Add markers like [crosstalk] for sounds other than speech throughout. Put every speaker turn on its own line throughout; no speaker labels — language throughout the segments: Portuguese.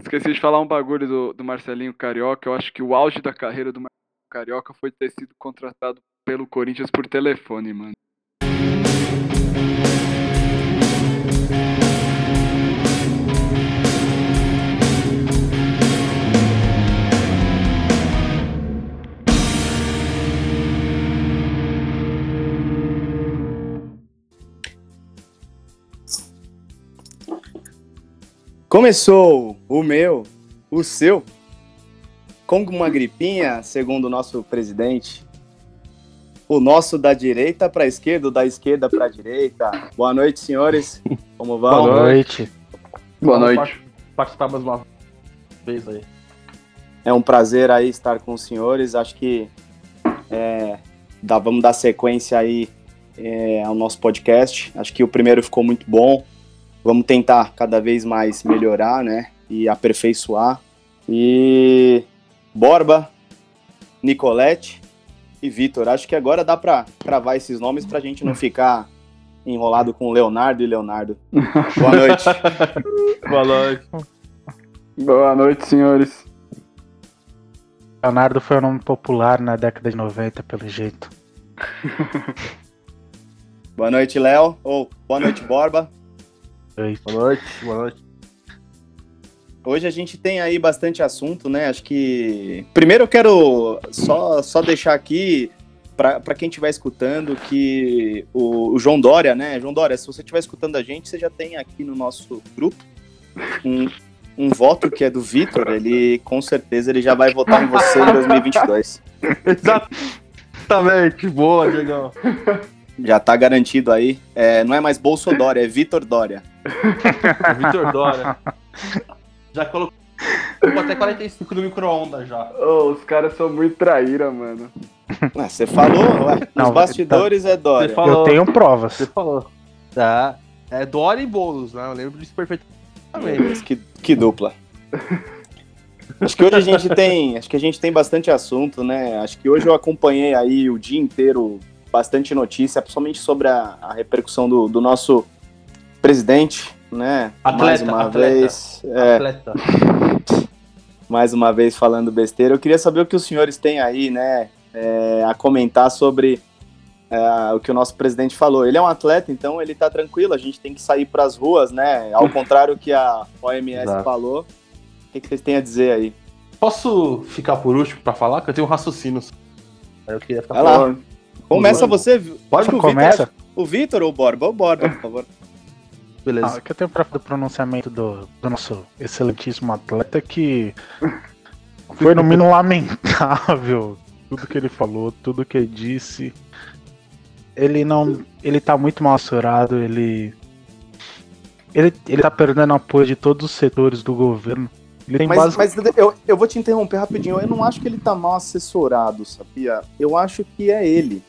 Esqueci de falar um bagulho do, do Marcelinho Carioca. Eu acho que o auge da carreira do Marcelinho Carioca foi ter sido contratado pelo Corinthians por telefone, mano.
Começou o meu, o seu, com uma gripinha, segundo o nosso presidente. O nosso da direita para a esquerda, o da esquerda para a direita. Boa noite, senhores. Como vão?
Boa noite.
Boa noite.
Participar mais uma vez aí.
É um prazer aí estar com os senhores. Acho que é, dá, vamos dar sequência aí é, ao nosso podcast. Acho que o primeiro ficou muito bom vamos tentar cada vez mais melhorar, né? E aperfeiçoar. E Borba, Nicolette e Vitor. Acho que agora dá para cravar esses nomes para a gente não ficar enrolado com Leonardo e Leonardo. Boa noite. [laughs]
Boa noite.
Boa noite, senhores.
Leonardo foi um nome popular na década de 90, pelo jeito.
boa noite, Léo. Ou boa noite, Borba.
Boa noite, boa noite.
Hoje a gente tem aí bastante assunto, né? Acho que. Primeiro eu quero só, só deixar aqui para quem estiver escutando que o, o, João Dória, né? João Dória, se você estiver escutando a gente, você já tem aqui no nosso grupo um, um voto que é do Vitor. Ele com certeza ele já vai votar em você em 2022. [laughs]
Exatamente, boa, Diegão.
Já tá garantido aí. É, não é mais Bolso Dória, é Vitor Dória.
Vitor Dória. Já colocou até 45 no micro-ondas já.
Oh, os caras são muito traíra, mano.
Você falou, ué, Não, nos bastidores tá... é Dória.
Falou, Eu tenho provas.
Você falou. Tá. É Dória e Boulos, né? Eu lembro disso perfeitamente.
Que, que dupla. [laughs] Acho que hoje a gente tem, acho que a gente tem bastante assunto, né? Acho que hoje eu acompanhei aí o dia inteiro bastante notícia, principalmente sobre a, a repercussão do, do nosso presidente, né?
Atleta,
mais uma
atleta,
vez.
É, atleta.
Mais uma vez falando besteira. Eu queria saber o que os senhores têm aí, né? É, a comentar sobre é, o que o nosso presidente falou. Ele é um atleta, então ele tá tranquilo, a gente tem que sair para as ruas, né? Ao [laughs] contrário que a OMS Exato. falou. O que, que, vocês têm a dizer aí?
Posso ficar por último para falar? Que eu tenho um raciocínio.
Eu queria ficar Vai lá. Começa você.
Pode começa.
O Vitor ou o Borba? O Borba, por favor.
Beleza. Ah, que eu tenho pra do pronunciamento do, do nosso excelentíssimo atleta que foi no mínimo lamentável tudo que ele falou, tudo que ele disse. Ele não. Ele tá muito mal assessorado, ele. Ele, ele tá perdendo apoio de todos os setores do governo.
mas, base... mas eu, eu vou te interromper rapidinho. Eu não acho que ele tá mal assessorado, sabia? Eu acho que é ele.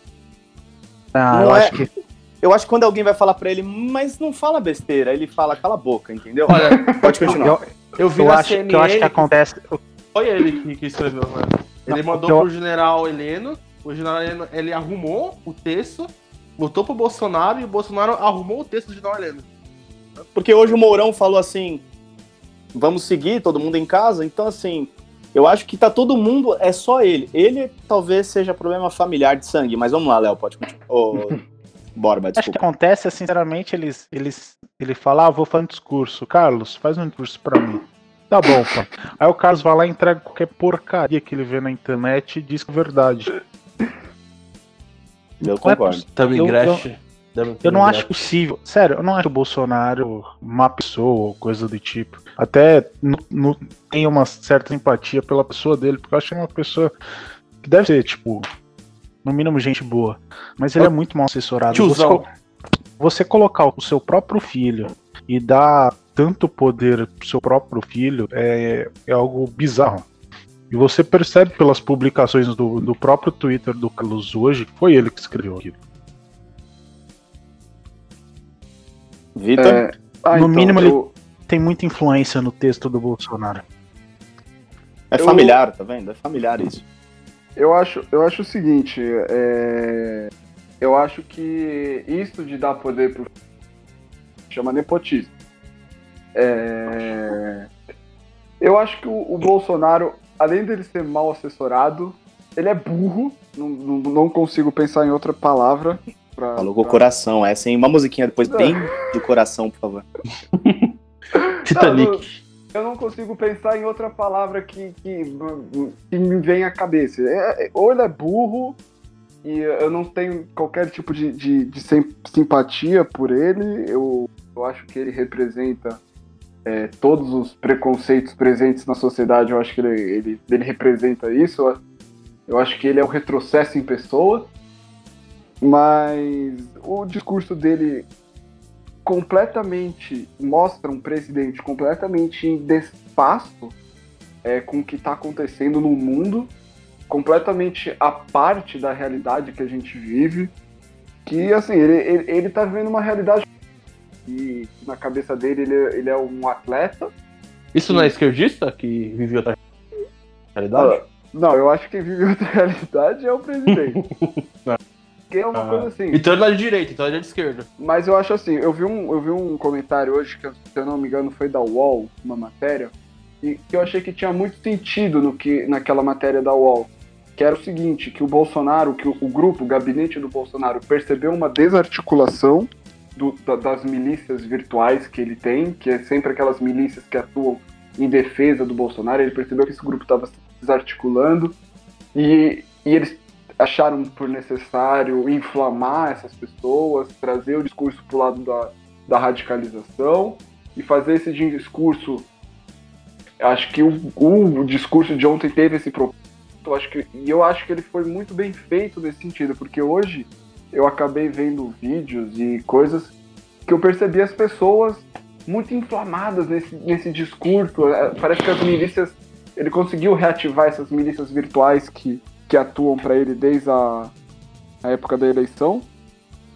Ah, não eu é... acho que
eu acho que quando alguém vai falar para ele, mas não fala besteira, ele fala, cala a boca, entendeu? Olha, pode continuar.
Eu, eu vi eu acho, CNN, que eu acho que acontece.
Foi ele que, que escreveu, mano. Ele mandou eu... pro general Heleno, o general Heleno, ele arrumou o texto, botou pro Bolsonaro e o Bolsonaro arrumou o texto do general Heleno.
Porque hoje o Mourão falou assim: vamos seguir, todo mundo em casa, então assim. Eu acho que tá todo mundo, é só ele. Ele talvez seja problema familiar de sangue, mas vamos lá, Léo, pode continuar. Oh, Borba, desculpa.
Acho que acontece, é, sinceramente, eles, eles, ele fala, ah, vou fazer um discurso. Carlos, faz um discurso pra mim. Tá bom, pô. Aí o Carlos vai lá e entrega qualquer porcaria que ele vê na internet e diz que é verdade.
Eu concordo. É,
Também eu,
eu, eu não acho possível. Sério, eu não acho o Bolsonaro uma pessoa ou coisa do tipo. Até tenho uma certa empatia pela pessoa dele, porque eu acho que é uma pessoa que deve ser, tipo, no mínimo gente boa. Mas ele é muito mal assessorado.
Você,
você colocar o seu próprio filho e dar tanto poder pro seu próprio filho é, é algo bizarro. E você percebe pelas publicações do, do próprio Twitter do Carlos hoje que foi ele que escreveu aquilo.
Vitor? É...
Ah, no então, mínimo, eu... ele tem muita influência no texto do Bolsonaro.
É familiar, eu... tá vendo? É familiar isso.
Eu acho, eu acho o seguinte, é, eu acho que isso de dar poder pro chama nepotismo. É, Eu acho que o, o Bolsonaro, além dele ser mal assessorado, ele é burro. Não, não, não consigo pensar em outra palavra.
Pra, Falou com o coração, essa, hein? Uma musiquinha depois bem do coração, por favor. [laughs]
Titanic. Eu não consigo pensar em outra palavra que, que, que me vem à cabeça. É, é, ou ele é burro, e eu não tenho qualquer tipo de, de, de simpatia por ele. Eu, eu acho que ele representa é, todos os preconceitos presentes na sociedade. Eu acho que ele, ele, ele representa isso. Eu acho que ele é o retrocesso em pessoa. Mas o discurso dele completamente mostra um presidente completamente em despaço é, com o que está acontecendo no mundo completamente à parte da realidade que a gente vive. Que, assim, ele, ele, ele tá vivendo uma realidade e na cabeça dele ele, ele é um atleta.
Isso não é esquerdista que vive outra realidade? Ah,
não, eu acho que vive outra [laughs] realidade é o presidente. [laughs] que é uma ah, coisa assim.
Então ele é de direita, então ele é de esquerda.
Mas eu acho assim, eu vi um, eu vi um comentário hoje, que se eu não me engano foi da UOL, uma matéria, e que eu achei que tinha muito sentido no que, naquela matéria da UOL que era o seguinte, que o Bolsonaro, que o, o grupo, o gabinete do Bolsonaro, percebeu uma desarticulação do, da, das milícias virtuais que ele tem, que é sempre aquelas milícias que atuam em defesa do Bolsonaro, ele percebeu que esse grupo estava se desarticulando e, e eles acharam por necessário inflamar essas pessoas, trazer o discurso para o lado da, da radicalização e fazer esse discurso. Acho que o, o discurso de ontem teve esse propósito acho que, e eu acho que ele foi muito bem feito nesse sentido, porque hoje eu acabei vendo vídeos e coisas que eu percebi as pessoas muito inflamadas nesse, nesse discurso. É, parece que as milícias. Ele conseguiu reativar essas milícias virtuais que, que atuam para ele desde a, a época da eleição.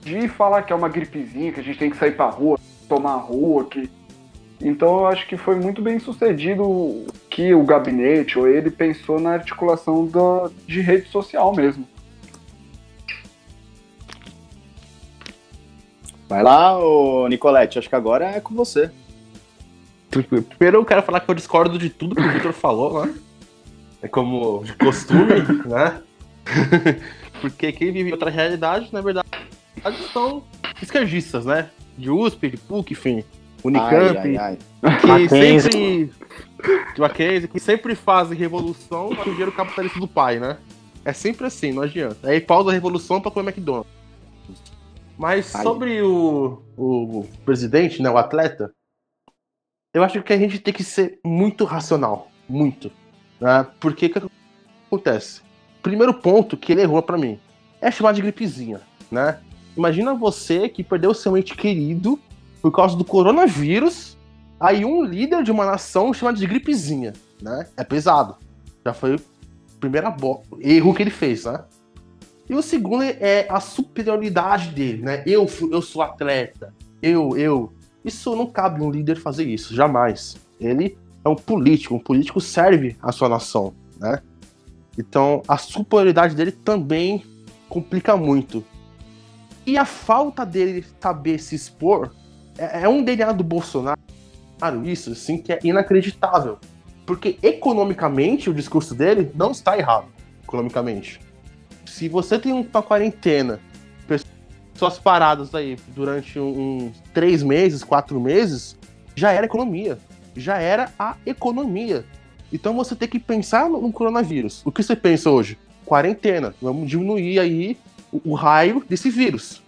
De falar que é uma gripezinha, que a gente tem que sair pra rua, tomar a rua, que então eu acho que foi muito bem sucedido que o gabinete ou ele pensou na articulação da, de rede social mesmo.
Vai lá, ô Nicolete, acho que agora é com você.
Primeiro eu quero falar que eu discordo de tudo que o Victor falou, né? É como de costume, [laughs] né? [laughs] Porque quem vive outra realidade, na verdade, são esquerdistas, né? De USP, de PUC, enfim. Unicamp, ai, ai, ai. que Mackenzie. sempre. Mackenzie, que sempre fazem revolução para o dinheiro capitalista do pai, né? É sempre assim, não adianta. Aí pausa a revolução para comer McDonald's. Mas sobre o, o presidente, né, o atleta, eu acho que a gente tem que ser muito racional. Muito. Né? Porque o que acontece? Primeiro ponto que ele errou para mim é chamar de gripezinha, né? Imagina você que perdeu seu ente querido por causa do coronavírus, aí um líder de uma nação chamado de gripezinha, né? É pesado. Já foi o primeiro erro que ele fez, né? E o segundo é a superioridade dele, né? Eu, eu sou atleta, eu, eu. Isso não cabe um líder fazer isso, jamais. Ele é um político, um político serve a sua nação, né? Então a superioridade dele também complica muito. E a falta dele saber se expor é, é um DNA do Bolsonaro, isso, assim, que é inacreditável. Porque economicamente o discurso dele não está errado, economicamente. Se você tem uma quarentena, pessoas paradas aí durante uns um, três meses, quatro meses, já era economia. Já era a economia. Então você tem que pensar no, coronavírus. O que você pensa hoje? Quarentena. Vamos diminuir aí o, o raio desse vírus.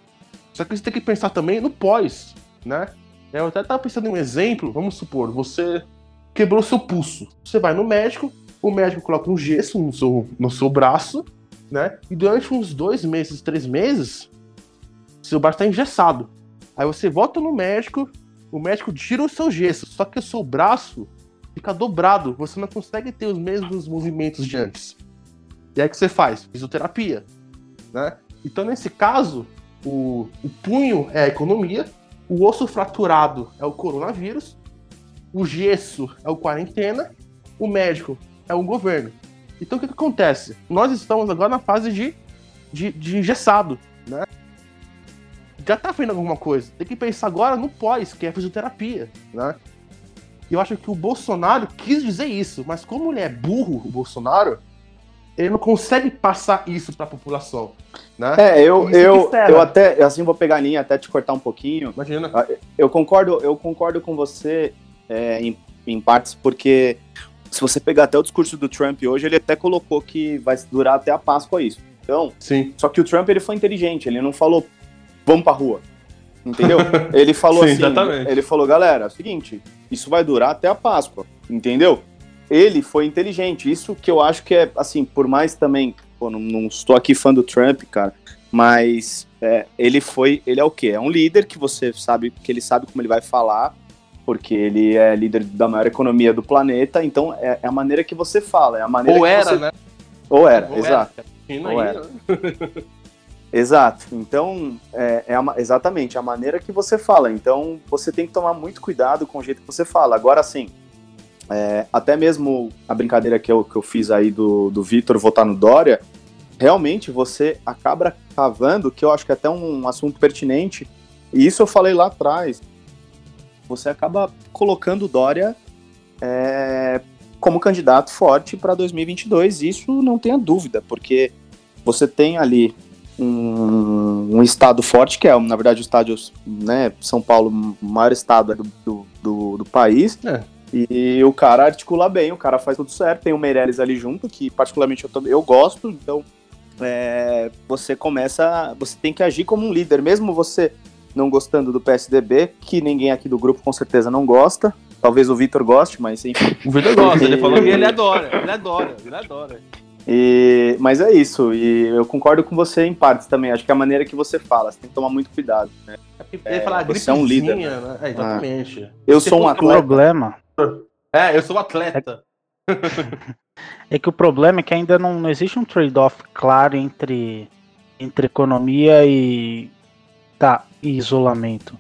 Só que você tem que pensar também no pós né? Eu até tava pensando em um exemplo, vamos supor, você quebrou seu pulso. Você vai no médico, o médico coloca um gesso no seu, no seu braço, né? E durante uns dois meses, três meses, seu braço está engessado. Aí você volta no médico, o médico tira o seu gesso, só que o seu braço fica dobrado, você não consegue ter os mesmos movimentos de antes. E aí o que você faz? Fisioterapia, né? Então nesse caso, o, o punho é a economia, o osso fraturado é o coronavírus, o gesso é o quarentena, o médico é o governo. Então o que, que acontece? Nós estamos agora na fase de, de, de engessado, né? Já tá fazendo alguma coisa. Tem que pensar agora no pós, que é fisioterapia, né? E eu acho que o Bolsonaro quis dizer isso, mas como ele é burro, o Bolsonaro, ele não consegue passar isso para a população. Né?
É, eu, eu, eu até, assim, vou pegar a linha, até te cortar um pouquinho.
Imagina.
Ah, eu concordo, eu concordo com você é, em, em partes, porque se você pegar até o discurso do Trump hoje, ele até colocou que vai durar até a Páscoa isso. Então,
Sim.
só que o Trump ele foi inteligente, ele não falou vamos pra rua. Entendeu? [laughs] Ele falou
Sim,
assim,
exatamente.
ele falou, galera, é o seguinte, isso vai durar até a Páscoa, entendeu? Ele foi inteligente, isso que eu acho que é, assim, por mais também, pô, não, não estou aqui fã do Trump, cara, mas é, ele foi, ele é o quê? É um líder que você sabe, que ele sabe como ele vai falar, porque ele é líder da maior economia do planeta, então é, é a maneira que você fala, é a maneira
Ou
que
era,
você...
né?
Ou era,
Ou
exato.
Era.
Ou era. [laughs] Exato. Então, é, é a- exatamente a maneira que você fala. Então, você tem que tomar muito cuidado com o jeito que você fala. Agora, sim, é, até mesmo a brincadeira que eu, que eu fiz aí do, do Vitor votar no Dória, realmente você acaba cavando, que eu acho que é até um assunto pertinente, e isso eu falei lá atrás. Você acaba colocando o Dória é, como candidato forte para 2022, isso não tenha dúvida, porque você tem ali um, um estado forte, que é, na verdade, o estádio, né, São Paulo, o maior estado do, do, do, do país.
É.
E o cara articula bem, o cara faz tudo certo. Tem o Meirelles ali junto, que particularmente eu, eu gosto, então é, você começa. Você tem que agir como um líder, mesmo você não gostando do PSDB, que ninguém aqui do grupo com certeza não gosta. Talvez o Vitor goste, mas enfim.
O Vitor gosta, ele falou que ele [laughs] adora, ele adora, ele adora.
E, mas é isso, e eu concordo com você em partes também. Acho que é a maneira que você fala, você tem que tomar muito cuidado. Né?
Ele fala
você é um líder,
gripezinha, né? É, exatamente.
Eu
Se
sou um atleta.
problema
É, eu sou atleta.
é que o problema é que ainda não, não existe um trade-off claro entre, entre economia e, tá, e isolamento.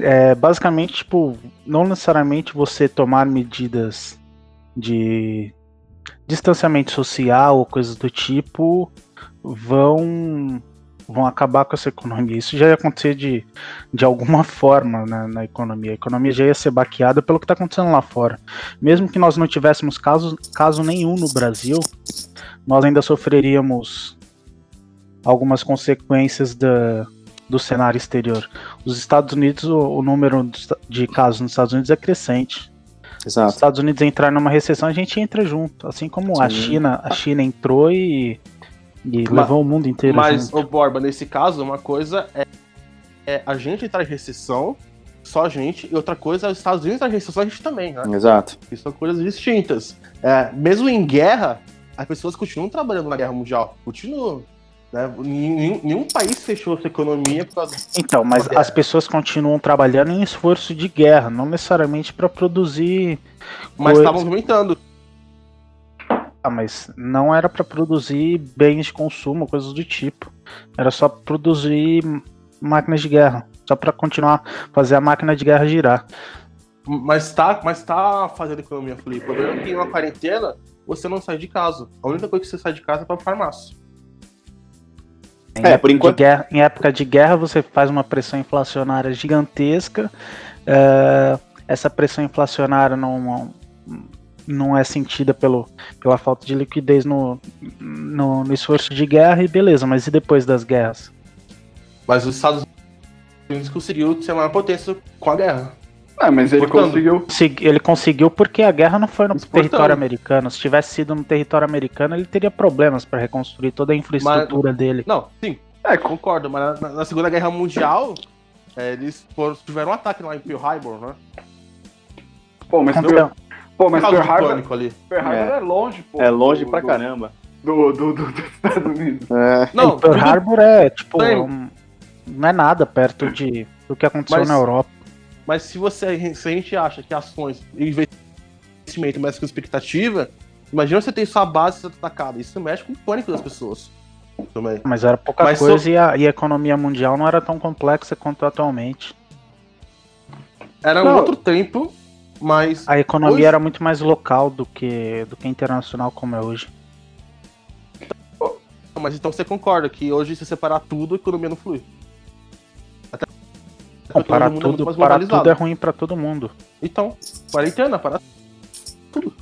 É, basicamente, tipo, não necessariamente você tomar medidas de distanciamento social ou coisas do tipo vão vão acabar com essa economia. Isso já ia acontecer de, de alguma [laughs] forma na, na economia. A economia já ia ser baqueada pelo que está acontecendo lá fora. Mesmo que nós não tivéssemos caso, caso nenhum no Brasil, nós ainda sofreríamos algumas consequências da, do cenário exterior. Os Estados Unidos, o, o número de casos nos Estados Unidos é crescente. Os
Exato.
Estados Unidos entrar numa recessão, a gente entra junto. Assim como a
Sim.
China, a China entrou e, e
Mas-
levou o mundo inteiro
Mas,
junto.
ô Borba, nesse caso, uma coisa é, é a gente entrar em recessão, só a gente, e outra coisa é os Estados Unidos entrar em recessão, a gente também, né?
Exato.
Que são coisas distintas. É, mesmo em guerra, as pessoas continuam trabalhando na guerra mundial. Continuam. Né? Nenhum, nenhum país fechou sua economia por causa
Então, mas as pessoas continuam trabalhando em esforço de guerra, não necessariamente para produzir.
Mas estavam movimentando.
Ah, mas não era para produzir bens de consumo, coisas do tipo. Era só produzir máquinas de guerra, só para continuar fazer a máquina de guerra girar.
Mas tá, mas tá fazendo economia fluir. O problema é que na quarentena você não sai de casa. A única coisa que você sai de casa é pra farmácia.
Em
É,
época
por
de
enquanto-
guerra- em época de guerra, você faz uma pressão inflacionária gigantesca. é, essa pressão inflacionária não, não é sentida pelo, pela falta de liquidez no, no, no esforço de guerra, e beleza, mas e depois das guerras?
Mas os Estados Unidos conseguiu ser a maior potência com a guerra.
É, mas ele
Portanto,
conseguiu.
Consegui- Ele conseguiu porque a guerra não foi no
Exportando.
território americano. Se tivesse sido no território americano, ele teria problemas para reconstruir toda a infraestrutura dele.
Não, sim,
É,
concordo, mas na, na Segunda Guerra Mundial, é, eles foram- tiveram um ataque lá em Pearl Harbor, né?
pô, mas,
Então,
Pearl, pô, mas Pearl Harbor,
ali.
Pearl Harbor
É.
é longe, pô.
É longe
do-
pra
do-
caramba.
Do, do, do- dos Estados Unidos.
É,
Não,
Pearl
tudo-
Harbor é tipo. Um- não é nada perto de, do que aconteceu
Mas-
na Europa.
Mas se, você, se a gente acha que ações e investimento mexe com expectativa, imagina você ter sua base sendo atacada. Isso mexe com o pânico das pessoas. Também.
Mas era pouca
Mas
coisa
so-
e, a, e a economia mundial não era tão complexa quanto atualmente.
Era um
Não.
outro tempo, mas
A economia
Hoje-
era muito mais local do que, do que internacional como é hoje.
Mas então você concorda que hoje, se separar tudo, a economia não flui.
Não, para tudo, é para tudo é ruim para todo mundo.
Então, quarentena, para tudo.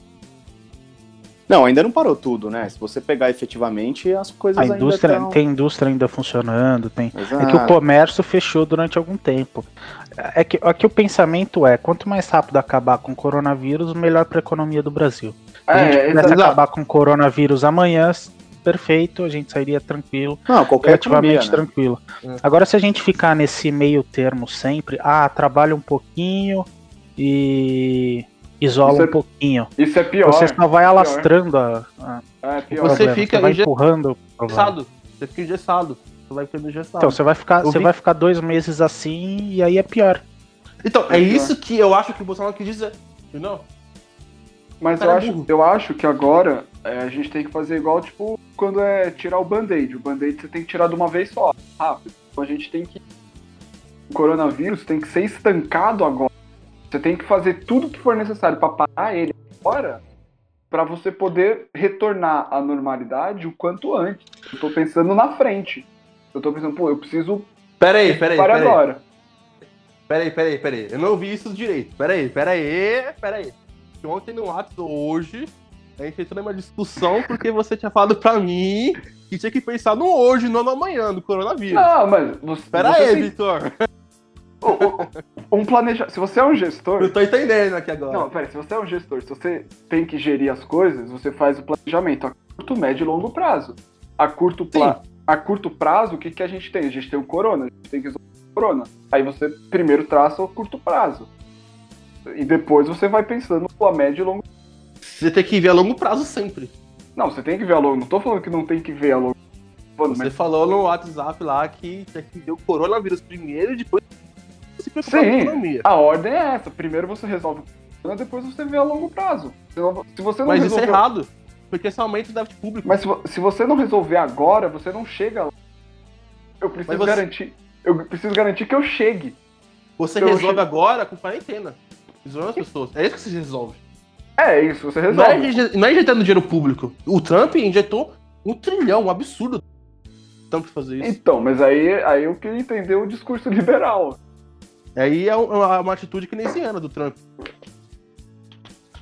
Não, ainda não parou tudo, né? Se você pegar efetivamente, as coisas
a indústria,
ainda
Tem indústria ainda funcionando, tem. Exato. É que o comércio fechou durante algum tempo. É que, é que o pensamento é, quanto mais rápido acabar com o coronavírus, melhor para a economia do Brasil. Se a gente é, acabar com o coronavírus amanhã, perfeito, a gente sairia tranquilo.
Não, qualquer relativamente
né? tranquilo. É. Agora, se a gente ficar nesse meio termo sempre, ah, trabalha um pouquinho e isola isso um é, pouquinho.
Isso é pior.
Você só vai alastrando a,
a é pior. Você fica
você vai empurrando
engessado. Você fica engessado. Você vai ficando engessado.
Então você vai ficar, você vi... vai ficar dois meses assim e aí é pior.
Então, é, é isso que eu acho que o Bolsonaro quis dizer. Não?
Mas eu acho, eu acho que agora é, a gente tem que fazer igual, tipo, quando é tirar o band-aid. O band-aid você tem que tirar de uma vez só, rápido. Então a gente tem que. O coronavírus tem que ser estancado agora. Você tem que fazer tudo que for necessário para parar ele agora, para você poder retornar à normalidade o quanto antes. Eu tô pensando na frente. Eu tô pensando, pô, eu preciso.
Peraí, peraí,
para peraí. agora.
Peraí, peraí, peraí. Eu não ouvi isso direito. Peraí, peraí, peraí. Ontem no WhatsApp, hoje, a gente entrou numa discussão porque você tinha falado pra mim que tinha que pensar no hoje, não no amanhã, do coronavírus.
Não, mas. Você,
Pera
você
aí, tem... Vitor [laughs]
um planejamento. Se você é um gestor.
Eu tô entendendo aqui agora.
Não, peraí, se você é um gestor, se você tem que gerir as coisas, você faz o planejamento a curto, médio e longo prazo. A curto, pla... a curto prazo, o que, que a gente tem? A gente tem o corona, a gente tem que resolver o corona. Aí você primeiro traça o curto prazo. E depois você vai pensando a médio e longo prazo.
Você tem que ver a longo prazo sempre.
Não, você tem que ver a longo. Não tô falando que não tem que ver a longo.
Você mas... falou no WhatsApp lá que tem que ver o coronavírus primeiro e depois
se preocupar Sim, com a economia. A ordem é essa. Primeiro você resolve o depois você vê a longo prazo. Se você não
Mas resolver... isso é errado. Porque esse aumento deve público.
Mas se, se, você não resolver agora, você não chega lá. Eu preciso você... garantir. Eu preciso garantir que eu chegue.
Você resolve chegue... agora com quarentena. Isolando as pessoas. É isso que você resolve.
É isso, você resolve. Não
é, não é injetando dinheiro público. O Trump injetou um trilhão, um absurdo. Trump fazer isso.
Então, mas aí, aí eu queria entender o discurso [laughs] liberal.
Aí é uma, uma atitude keynesiana do Trump.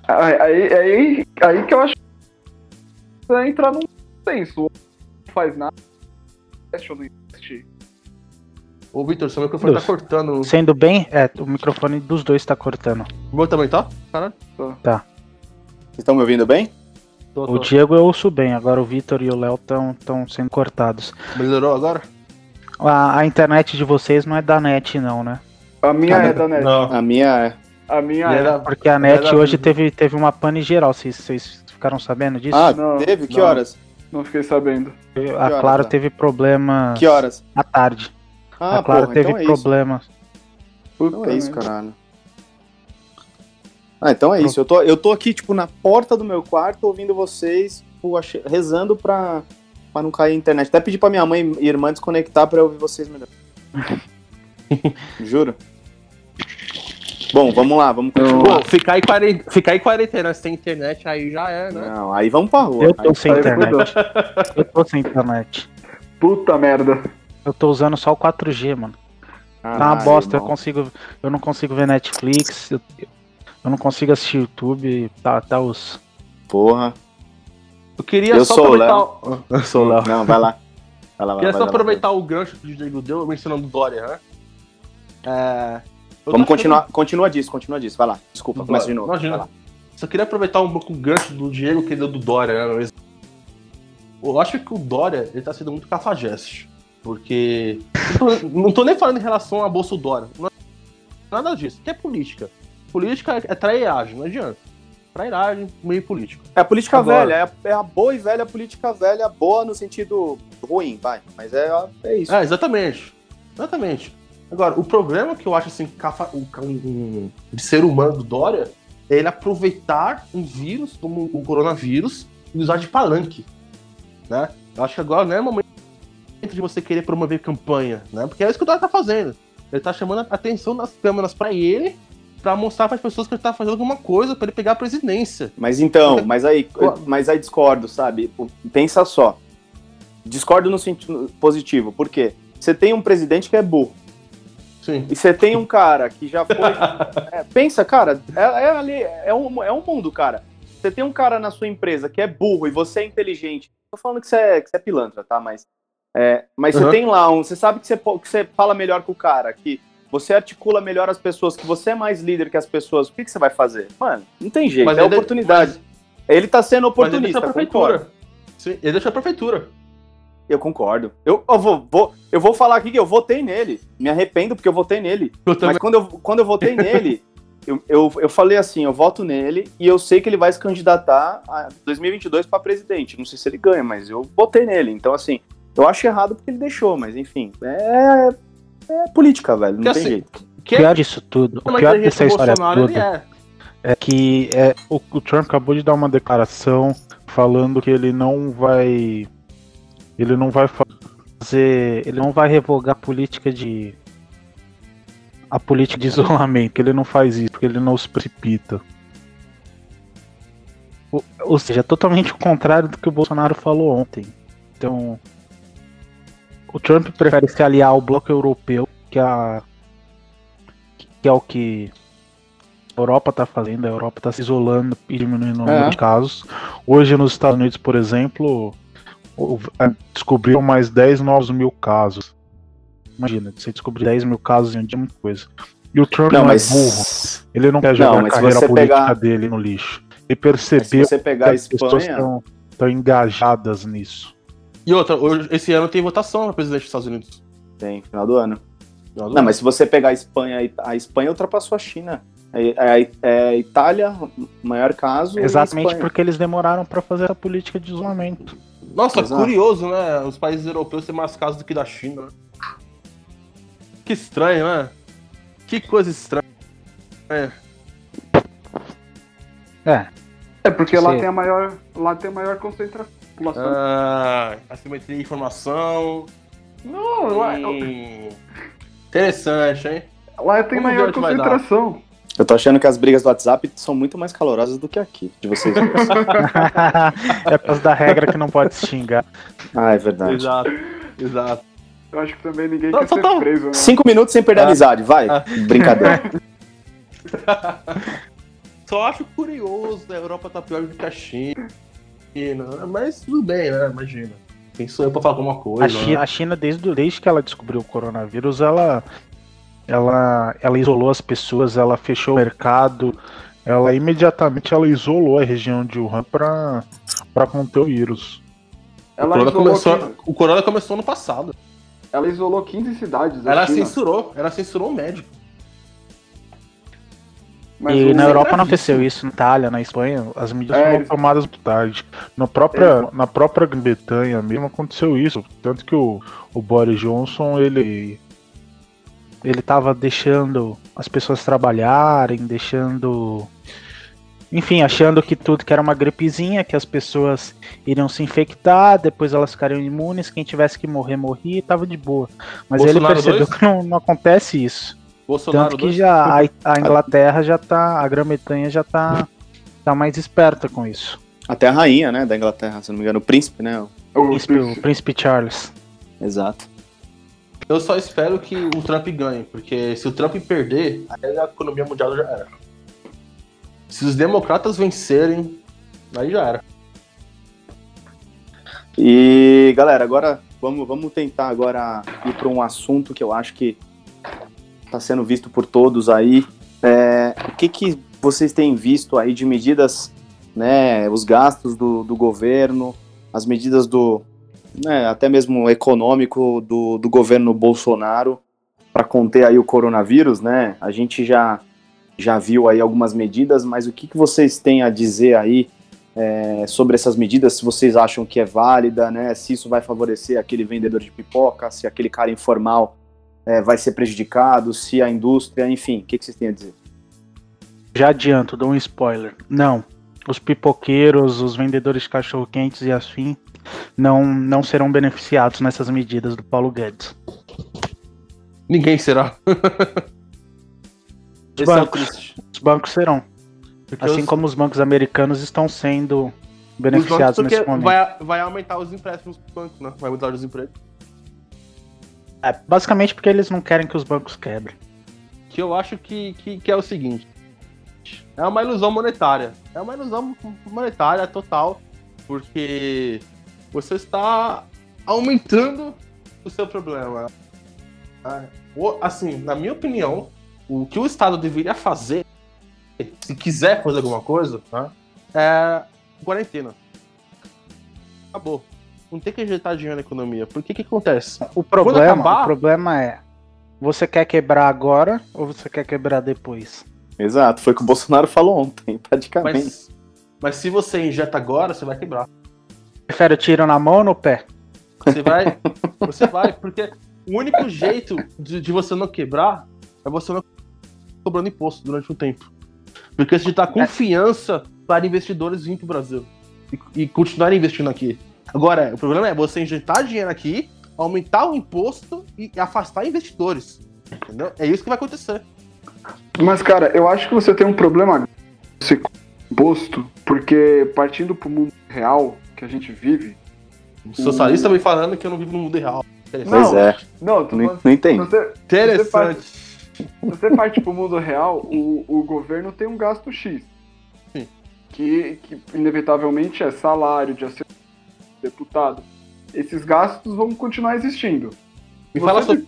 Aí, aí, aí, aí que eu acho que é entrar num senso. Não faz nada. Investe ou não investe.
Ô, Vitor, seu microfone Deus. tá cortando.
Sendo bem, é, o microfone dos dois tá cortando.
O meu também tá? Caralho.
Tá.
Vocês estão me ouvindo bem?
Tô, tô. O Diego eu ouço bem, agora o Vitor e o Léo estão sendo cortados.
Melhorou agora?
A, a internet de vocês não é da net, não, né?
A minha é da net.
Não. A minha é.
A minha é.
Porque a net hoje teve, teve uma pane geral. Vocês, vocês ficaram sabendo disso?
Ah, não, teve? Que não. horas?
Não fiquei sabendo.
A Claro tá? teve problemas.
Que horas?
À tarde. Ah, a Claro porra, teve então é problemas.
Então é isso, caralho. Ah, então é isso. Eu tô, eu tô aqui, tipo, na porta do meu quarto ouvindo vocês, tipo, rezando pra, pra não cair a internet. Até pedi pra minha mãe e irmã desconectar pra eu ouvir vocês melhor. [laughs] Juro. Bom, vamos lá, vamos continuar.
Pô, ficar em, quarentena, ficar em quarentena sem internet aí já é, né?
Não, aí vamos pra rua.
Eu tô
aí
sem internet. Eu tô sem internet.
Puta merda.
Eu tô usando só o 4G, mano. Ah, tá uma bosta, eu consigo. Eu não consigo ver Netflix, eu, eu não consigo assistir YouTube, tá, tá os.
Porra.
Eu queria eu só
sou
aproveitar.
Léo. [laughs] Eu sou o Léo. Não, vai lá.
Vai lá, vai Queria só aproveitar o gancho que o Diego deu mencionando Dória, né?
É, Vamos continuar, continua disso, continua disso. Vai lá, desculpa, começa de novo. Imagina.
Só queria aproveitar um pouco o gancho do Diego que deu do Dória, né? Eu acho que o Dória ele tá sendo muito cafajeste. Porque. Não tô, não tô nem falando em relação a Bolso Dória. É nada disso. Que é política. Política é trairagem, não adianta. Trairagem, meio político.
É a política Agora, velha, é a, é a, boa e velha política velha, boa no sentido ruim, vai. Mas é, é isso.
É, exatamente. Exatamente. Agora, o problema que eu acho assim, de ser humano do Dória é ele aproveitar um vírus como o coronavírus e usar de palanque. Né? Eu acho que agora não é momento de você querer promover campanha, né? Porque é isso que o Dória tá fazendo. Ele tá chamando a atenção das câmeras para ele, para mostrar para as pessoas que ele tá fazendo alguma coisa para ele pegar a presidência.
Mas então, mas aí, mas aí discordo, sabe? Pensa só. Discordo no sentido positivo. Por quê? Você tem um presidente que é burro. Sim. E você tem um cara que já [laughs] foi. é, pensa, cara, é, é, ali, é, um, é um mundo, cara. Você tem um cara na sua empresa que é burro e você é inteligente. Tô falando que você é, que você é pilantra, tá? Mas, é, mas uhum. você tem lá um. Você sabe que você, que você fala melhor que o cara, que você articula melhor as pessoas, que você é mais líder que as pessoas. O que, que você vai fazer? Mano, não tem jeito, mas é oportunidade. Mas... Ele tá sendo oportunista. Mas ele deixa a prefeitura.
Sim, ele deixa a prefeitura.
Eu concordo. Eu, eu, vou, vou, eu vou falar aqui que eu votei nele. Me arrependo porque eu votei nele. Eu Mas quando eu, quando eu votei nele, [laughs] eu, eu, eu falei assim: eu voto nele e eu sei que ele vai se candidatar a 2022 para presidente. Não sei se ele ganha, mas eu votei nele. Então, assim, eu acho errado porque ele deixou, mas enfim. É, é política, velho. Não que tem assim, jeito.
Que o pior disso tudo, o pior dessa história toda é. é. que é, o, o Trump acabou de dar uma declaração falando que ele não vai ele não vai fazer. Ele não vai revogar a política de. A política de isolamento. Ele não faz isso, porque ele não se precipita. Ou, ou seja, é totalmente o contrário do que o Bolsonaro falou ontem. Então. O Trump prefere se aliar ao bloco europeu, que, é a, que é o que a Europa está fazendo. A Europa está se isolando e diminuindo o número é. de casos. Hoje, nos Estados Unidos, por exemplo, descobriram mais 10 novos mil casos. Imagina, você descobrir 10 mil casos em um dia é muita coisa. E o Trump não, não é mas... é burro. Ele não quer jogar não, a carreira política pegar... dele no lixo. Ele percebeu
que as Espanha... pessoas
estão engajadas nisso.
E outra, esse ano tem votação para presidente dos Estados Unidos.
Tem, final do ano. Final do não, ano. mas se você pegar a Espanha, a Espanha ultrapassou a China. É, é, é Itália, maior caso.
Exatamente porque eles demoraram para fazer a política de isolamento.
Nossa, Exato. curioso, né? Os países europeus têm mais casos do que da China. Né? Que estranho, né? Que coisa estranha.
É. É. É porque Sim. lá tem a maior, lá tem a maior concentração.
Ah, assimetria de informação. Não, lá. Hum. Interessante, hein?
Lá tem Vamos maior concentração.
Eu tô achando que as brigas do WhatsApp são muito mais calorosas do que aqui, de vocês. [laughs]
é por causa da regra que não pode se xingar.
Ah, é verdade.
Exato, exato.
Eu acho que também ninguém não, quer ser tá... preso, né?
Cinco minutos sem perder a ah. amizade, vai. Ah. Brincadeira. [laughs]
Só acho curioso, né? a Europa tá pior do que a China. Mas tudo bem, né? Imagina. Quem sou eu pra falar alguma coisa?
A China, né? a China desde, desde que ela descobriu o coronavírus, ela ela, ela isolou as pessoas, ela fechou o mercado, ela imediatamente ela isolou a região de Wuhan para conter o vírus.
Ela o, corona começou, o corona começou no passado.
Ela isolou 15 cidades.
Ela censurou, ela censurou o médico.
Mas e na Europa não aconteceu isso, na Itália, na Espanha, as medidas é, foram tomadas muito tarde. Na própria, é. na própria Grã-Bretanha mesmo aconteceu isso. Tanto que o, o Boris Johnson, ele ele estava deixando as pessoas trabalharem, deixando. Enfim, achando que tudo que era uma gripezinha, que as pessoas iriam se infectar, depois elas ficariam imunes, quem tivesse que morrer, morria e tava de boa. Mas Bolsonaro ele percebeu dois? que não, não, acontece isso. Bolsonaro Tanto que dois? já a, a, Inglaterra já tá, a Grã-Bretanha já tá, tá mais esperta com isso.
Até a rainha, né, da Inglaterra, se não me engano, o príncipe, né?
O, o príncipe, o príncipe Charles.
Exato.
Eu só espero que o Trump ganhe, porque se o Trump perder, aí a economia mundial já era. Se os democratas vencerem, aí já era.
E galera, agora vamos, vamos tentar agora ir para um assunto que eu acho que está sendo visto por todos aí. É, o que, que vocês têm visto aí de medidas, né, os gastos do, do governo, as medidas do, né, até mesmo econômico do, do governo Bolsonaro para conter aí o coronavírus, né? A gente já, já viu aí algumas medidas, mas o que, que vocês têm a dizer aí é, sobre essas medidas? Se vocês acham que é válida, né? Se isso vai favorecer aquele vendedor de pipoca, se aquele cara informal é, vai ser prejudicado, se a indústria, enfim, o que, que vocês têm a dizer?
Já adianto, dou um spoiler. Não. Os pipoqueiros, os vendedores de cachorro-quentes e afim não, não serão beneficiados nessas medidas do Paulo Guedes.
Ninguém será.
os, bancos, é os bancos serão. Porque assim os... como os bancos americanos estão sendo beneficiados nesse momento.
Vai, vai aumentar os empréstimos do banco, né? Vai mudar os empregos.
É, basicamente porque eles não querem que os bancos quebrem.
Que eu acho que, que, que é o seguinte: é uma ilusão monetária. É uma ilusão monetária total, porque você está aumentando o seu problema. Assim, na minha opinião, o que o Estado deveria fazer, se quiser fazer alguma coisa, né, é quarentena. Acabou. Não tem que injetar dinheiro na economia. Porque que acontece?
O problema, acabar... o problema é: você quer quebrar agora ou você quer quebrar depois?
Exato, foi o que o Bolsonaro falou ontem, [laughs] praticamente.
Mas, mas se você injeta agora, você vai quebrar.
Prefere tiro na mão ou no pé?
Você vai, você vai, porque o único jeito de, de, você não quebrar é você não cobrando imposto durante um tempo. Porque você dá confiança para investidores vir para o Brasil e, e continuar investindo aqui. Agora, o problema é você injetar dinheiro aqui, aumentar o imposto e afastar investidores. Entendeu? É isso que vai acontecer.
Mas, cara, eu acho que você tem um problema esse imposto, porque partindo pro mundo real que a gente vive.
O socialista o... me falando que eu não vivo no mundo real.
Pois é. Não, tu não, não entendo.
Você, Interessante. Você
parte, você parte pro mundo real, o, o governo tem um gasto X. Sim. Que, que inevitavelmente é salário de assessor, deputado. Esses gastos vão continuar existindo.
Me fala sobre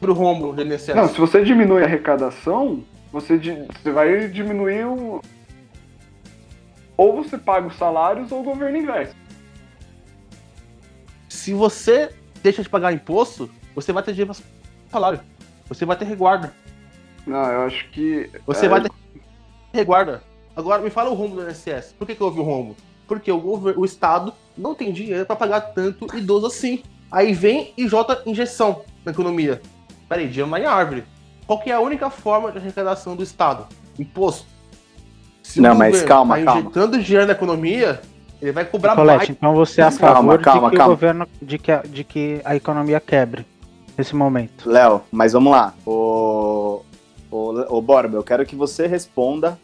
o rombo do INSS.
Não, se você diminui a arrecadação, você, você vai diminuir o. Ou você paga os salários ou o governo investe.
Se você deixa de pagar imposto, você vai ter dinheiro para salário. Você vai ter reguarda.
Não, eu acho que.
Você é... vai ter reguarda. Agora me fala o rombo do INSS. Por que, que houve o rombo? Porque o, governo, o Estado não tem dinheiro para pagar tanto idoso assim. Aí vem e jota injeção na economia. Peraí, dinheiro não é árvore. Qual que é a única forma de arrecadação do Estado? Imposto.
Se não, mas calma, tá calma.
injetando dinheiro na economia, ele vai cobrar
Colete, mais. Então você é a favor calma, de que calma. o governo de que, a, de que a economia quebre nesse momento.
Léo, mas vamos lá. O, o, o Borba, eu quero que você responda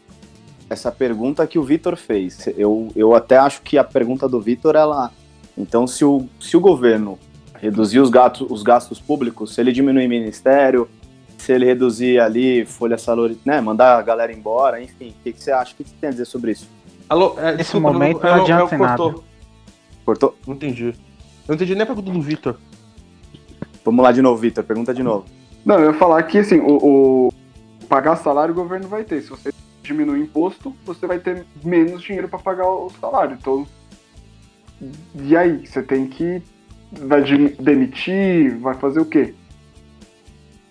essa pergunta que o Vitor fez. Eu, eu até acho que a pergunta do Vitor, ela. Então, se o, se o governo reduzir os, gatos, os gastos públicos, se ele diminuir ministério, se ele reduzir ali folha salarial, né, mandar a galera embora, enfim, o que, que, você acha? O que, você tem a dizer sobre isso?
Alô,
é, Nesse desculpa, momento não, não adianta nada.
Cortou.
cortou?
Não entendi. Eu não entendi nem a pergunta do Vitor.
Vamos lá de novo, Vitor, pergunta de novo.
Não, eu ia falar que assim, o, o, pagar salário o governo vai ter. Se você diminuir imposto, você vai ter menos dinheiro para pagar o salário. Então, e aí? Você tem que vai demitir, vai fazer o quê?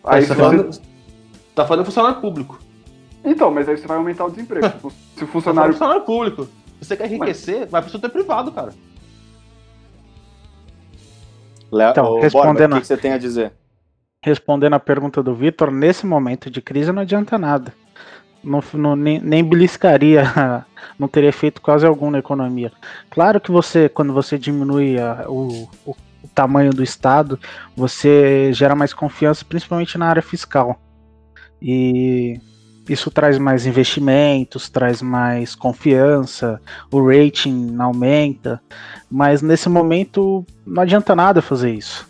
Aí você tá, falando, tá falando funcionário público.
Então, mas aí você vai aumentar o desemprego. [laughs] Se o funcionário.
Tá funcionário público. Se você quer enriquecer, mas... vai pro setor privado, cara.
Léo, então, respondendo, Borba, o que você tem a dizer?
Respondendo a pergunta do Vitor, nesse momento de crise não adianta nada não, não, nem, nem beliscaria, [laughs] não teria efeito quase algum na economia. Claro que você, quando você diminui a, o, o, o tamanho do Estado, você gera mais confiança, principalmente na área fiscal. E isso traz mais investimentos, traz mais confiança, o rating aumenta, mas nesse momento não adianta nada fazer isso.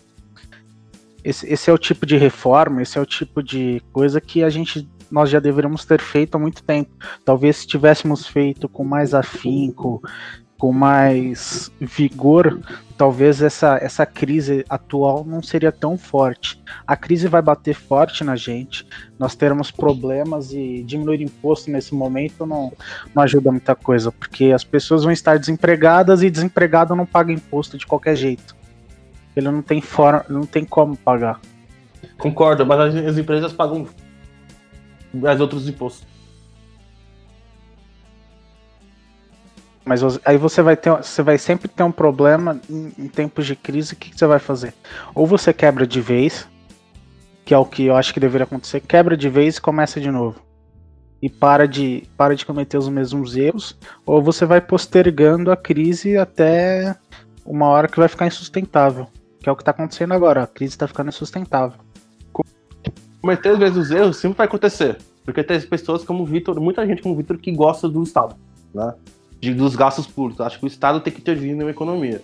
Esse, esse, é o tipo de reforma, esse é o tipo de coisa que a gente nós já deveríamos ter feito há muito tempo. Talvez se tivéssemos feito com mais afinco, com mais vigor, talvez essa, essa crise atual não seria tão forte. A crise vai bater forte na gente, nós teremos problemas e diminuir imposto nesse momento não, não ajuda muita coisa, porque as pessoas vão estar desempregadas e desempregado não paga imposto de qualquer jeito. Ele não tem forma, não tem como pagar.
Concordo, mas as empresas pagam mais outros impostos.
Mas aí você vai ter, você vai sempre ter um problema em, em tempos de crise. O que, que, você vai fazer? Ou você quebra de vez, que é o que eu acho que deveria acontecer, quebra de vez e começa de novo. E para de, para de cometer os mesmos erros, ou você vai postergando a crise até uma hora que vai ficar insustentável. Que é o que está acontecendo agora. A crise está ficando insustentável
cometer às vezes os erros sempre vai acontecer. Porque tem pessoas como o Vitor, muita gente como o Vitor que gosta do Estado, né? De, dos gastos públicos. Acho que o Estado tem que intervir na economia.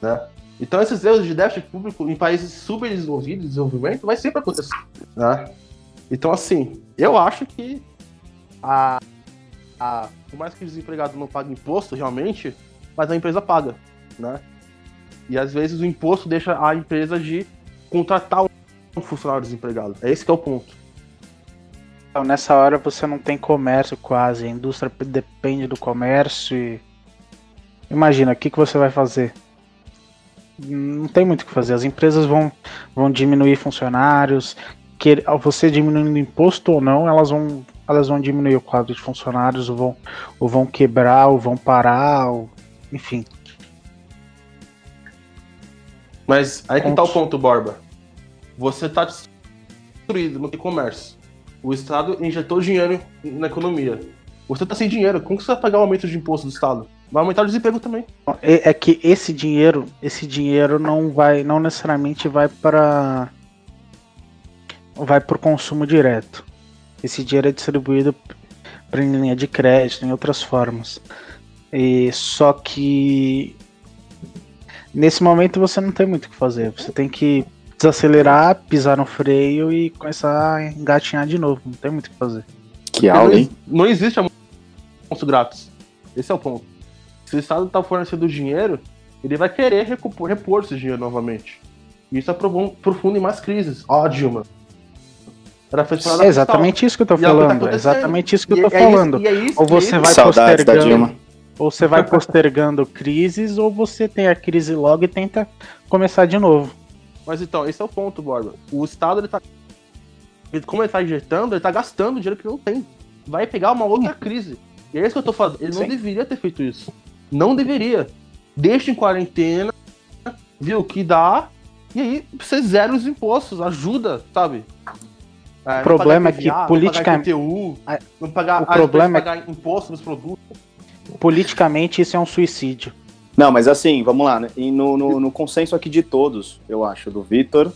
Né? Então esses erros de déficit público em países super desenvolvidos, desenvolvimento, vai sempre acontecer. Né? Então, assim, eu acho que a, a, por mais que o desempregado não pague imposto realmente, mas a empresa paga, né? E às vezes o imposto deixa a empresa de contratar um funcionário desempregado. É esse que é o ponto.
Então, nessa hora você não tem comércio quase, a indústria depende do comércio e... Imagina, o que, que você vai fazer? Não tem muito o que fazer. As empresas vão, vão diminuir funcionários, que você diminuindo imposto ou não, elas vão, elas vão diminuir o quadro de funcionários, ou vão, ou vão quebrar, ou vão parar, ou, enfim.
Mas aí que tá o ponto, Borba. Você tá destruído no comércio. O Estado injetou dinheiro na economia. Você tá sem dinheiro. Como você vai pagar o aumento de imposto do Estado? Vai aumentar o desemprego também.
É, é que esse dinheiro, esse dinheiro não vai, não necessariamente vai para vai para o consumo direto. Esse dinheiro é distribuído para linha de crédito, em outras formas. E só que nesse momento você não tem muito o que fazer. Você tem que desacelerar, pisar no freio e começar a engatinhar de novo. Não tem muito o que fazer.
Que aula, hein?
Não existe almoço grátis. Esse é o ponto. Se o Estado está fornecendo dinheiro, ele vai querer repor, repor esse dinheiro novamente. E isso aprofunda em mais crises. Ó, oh, Dilma.
Era é exatamente isso que eu tô falando. Tá exatamente isso que eu tô é falando. Isso, é isso, ou você vai postergando. Ou você vai [laughs] postergando crises, ou você tem a crise logo e tenta começar de novo.
Mas então, esse é o ponto, Borba. O Estado, ele tá. Como ele tá injetando, ele tá gastando dinheiro que não tem. Vai pegar uma outra crise. E é isso que eu tô falando. Ele Sim. não deveria ter feito isso. Não deveria. Deixa em quarentena, viu o que dá, e aí você zera os impostos, ajuda, sabe?
É, o problema é que politicamente.
Não pagar, o problema é pagar imposto nos produtos.
Politicamente, isso é um suicídio.
Não, mas assim, vamos lá, né? E no, no, no consenso aqui de todos, eu acho, do Vitor,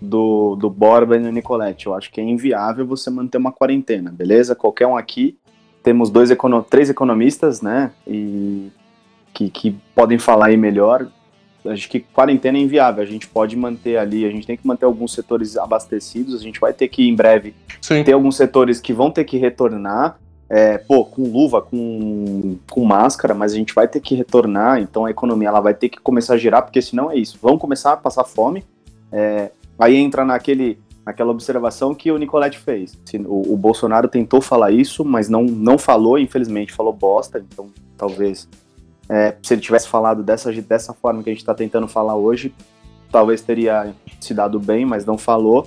do, do Borba e do Nicolette, eu acho que é inviável você manter uma quarentena, beleza? Qualquer um aqui. Temos dois econo três economistas, né? E que, que podem falar aí melhor acho que quarentena é inviável. A gente pode manter ali, a gente tem que manter alguns setores abastecidos. A gente vai ter que, em breve, Sim. ter alguns setores que vão ter que retornar. É, pô, com luva, com, com máscara, mas a gente vai ter que retornar, então a economia ela vai ter que começar a girar, porque senão é isso. Vão começar a passar fome. É, aí entra naquele, naquela observação que o Nicolette fez. O, o Bolsonaro tentou falar isso, mas não, não falou, infelizmente, falou bosta, então talvez é, se ele tivesse falado dessa, dessa forma que a gente está tentando falar hoje, talvez teria se dado bem, mas não falou.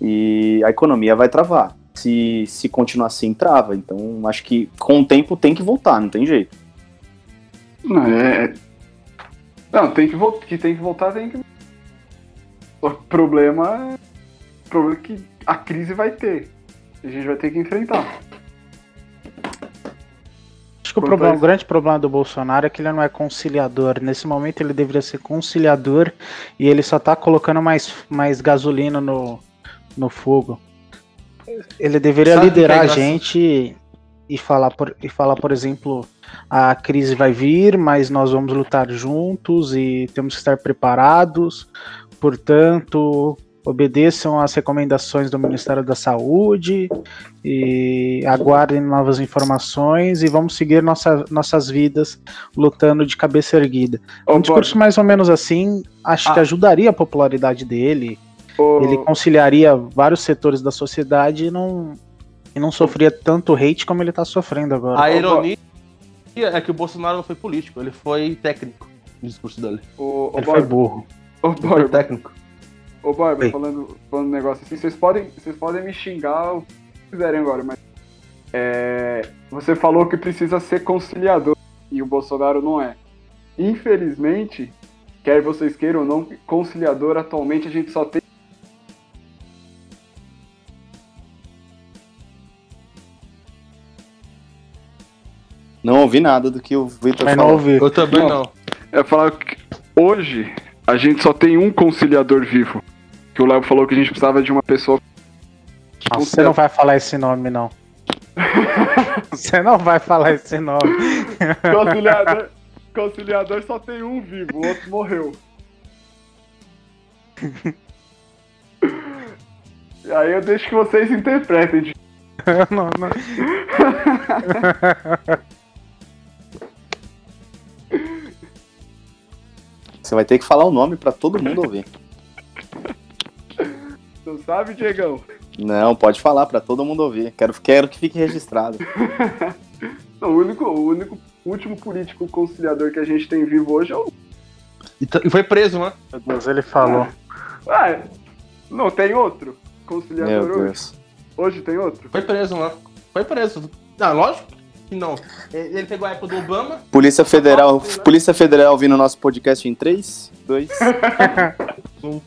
E a economia vai travar. Se, se continuar assim, trava. Então, acho que com o tempo tem que voltar, não tem jeito.
Não, é. é não, tem que, voltar, que tem que voltar, tem que. O problema. O problema é que a crise vai ter. A gente vai ter que enfrentar
que o, problema, o grande problema do Bolsonaro é que ele não é conciliador. Nesse momento ele deveria ser conciliador e ele só tá colocando mais, mais gasolina no, no fogo. Ele deveria Sabe liderar é a gente e falar, por, e falar, por exemplo, a crise vai vir, mas nós vamos lutar juntos e temos que estar preparados. Portanto, obedeçam às recomendações do Ministério da Saúde e aguardem novas informações e vamos seguir nossa, nossas vidas lutando de cabeça erguida. um discurso mais ou menos assim, acho ah. que ajudaria a popularidade dele. Ele conciliaria vários setores da sociedade e não, e não sofria tanto hate como ele está sofrendo agora.
A ironia é que o Bolsonaro não foi político, ele foi técnico no discurso dele.
O, ele foi burro.
O foi técnico.
Ô, Barba, falando, falando um negócio assim, vocês podem, vocês podem me xingar o que quiserem agora, mas. É, você falou que precisa ser conciliador e o Bolsonaro não é. Infelizmente, quer vocês queiram ou não, conciliador atualmente a gente só tem.
Não ouvi nada do que o Vitor falou.
Não ouvi. Eu também não. não.
É falar que hoje a gente só tem um conciliador vivo que o Léo falou que a gente precisava de uma pessoa.
você não vai falar esse nome, não. [laughs] você não vai falar esse nome.
Conciliador, conciliador só tem um vivo, o outro morreu. Aí eu deixo que vocês interpretem. [laughs] não, não. [laughs]
Você vai ter que falar o nome para todo mundo ouvir. [laughs]
Não sabe, Diegão?
Não, pode falar para todo mundo ouvir. Quero, quero que fique registrado. [laughs]
não, o, único, o único último político conciliador que a gente tem vivo hoje é o.
E foi preso, né?
Mas ele falou.
Ah, é. não tem outro conciliador Meu hoje? Deus. Hoje tem outro?
Foi preso, né? Foi preso. Ah, lógico que não. Ele pegou a época do Obama.
Polícia Federal, né? Polícia Federal ouvindo nosso podcast em 3, 2,
1.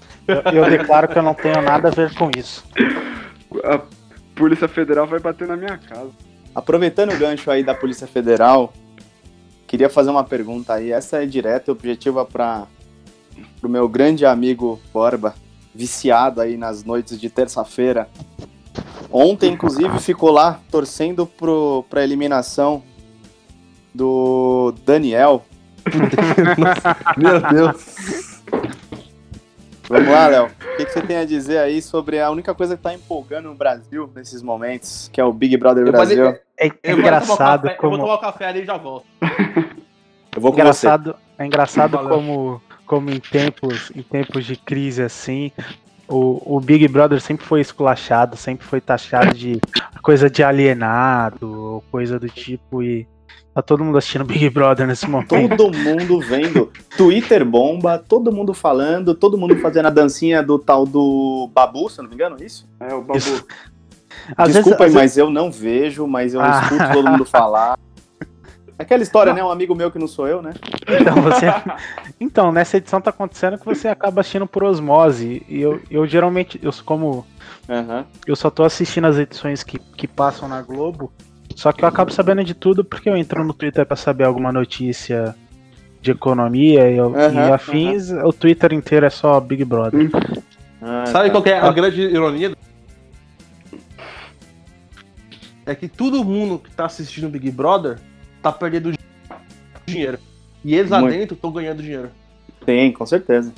Eu declaro que eu não tenho nada a ver com isso.
A Polícia Federal vai bater na minha casa.
Aproveitando o gancho aí da Polícia Federal, queria fazer uma pergunta aí. Essa é direta e objetiva para o meu grande amigo Borba, viciado aí nas noites de terça-feira. Ontem, inclusive, ficou lá torcendo pro, pra eliminação do Daniel. [laughs]
Meu Deus.
Vamos lá, Léo. O que, que, você tem a dizer aí sobre a única coisa que tá empolgando no Brasil nesses momentos, que é o Big Brother eu Brasil?
É, é engraçado
café,
como...
Eu vou tomar o café ali e já volto. [laughs]
eu vou com
engraçado,
você.
É engraçado como, como em tempos, em tempos de crise assim, o, o Big Brother sempre foi esculachado, sempre foi taxado de coisa de alienado, coisa do tipo, e tá todo mundo assistindo Big Brother nesse momento.
Todo mundo vendo. Twitter bomba, todo mundo falando, todo mundo fazendo a dancinha do tal do Babu, se eu não me engano, é isso?
É, o Babu. Isso.
Desculpa, vezes, mas vezes... eu não vejo, mas eu ah. escuto todo mundo falar. [laughs] Aquela história, né? Um amigo meu que não sou eu, né?
Então, você... [laughs] então, nessa edição tá acontecendo que você acaba assistindo por osmose. E eu, eu geralmente, eu como. Uhum. Eu só tô assistindo as edições que, que passam na Globo. Só que eu acabo sabendo de tudo porque eu entro no Twitter para saber alguma notícia de economia e, uhum, e afins. Uhum. O Twitter inteiro é só Big Brother.
Ah, Sabe tá. qual é a ah. grande ironia? É que todo mundo que tá assistindo Big Brother tá perdendo dinheiro. E eles lá Muito. dentro estão ganhando dinheiro.
Tem, com certeza.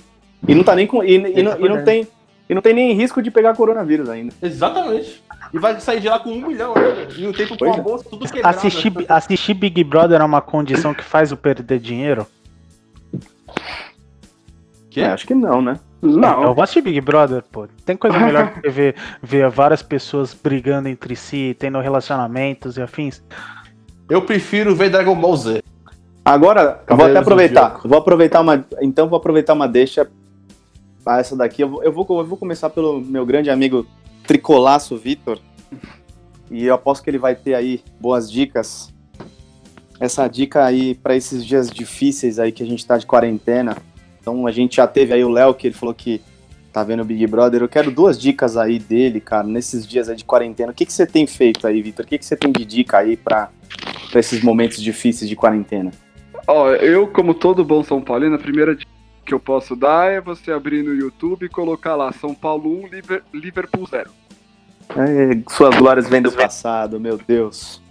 E não tá nem com. E, e, não, tá e, não, tem. E não tem nem risco de pegar coronavírus ainda.
Exatamente. E vai sair de lá com um milhão ainda. E não tem com a é. bolsa tudo
quebrado. Assistir, assistir Big Brother é uma condição que faz o perder dinheiro?
Que? É, acho que não, né?
Não. Eu vou assistir Big Brother, pô. Tem coisa melhor [laughs] que ver, ver várias pessoas brigando entre si, tendo relacionamentos e afins.
Eu prefiro ver Dragon Ball Z.
Agora, vou até aproveitar. Vou aproveitar uma. Então, vou aproveitar uma deixa. Ah, essa daqui. Eu vou, eu vou, eu vou começar pelo meu grande amigo Tricolaço Vitor. E eu aposto que ele vai ter aí boas dicas. Essa dica aí para esses dias difíceis aí que a gente tá de quarentena. Então a gente já teve aí o Léo que ele falou que tá vendo o Big Brother. Eu quero duas dicas aí dele, cara, nesses dias aí de quarentena. O que, que você tem feito aí, Vitor? O que, que você tem de dica aí para para esses momentos difíceis de quarentena?
Ó, eu, como todo bom São Paulino, a primeira dica que eu posso dar é você abrir no YouTube e colocar lá São Paulo 1, Liverpool 0.
É, suas glórias vêm do passado, meu Deus.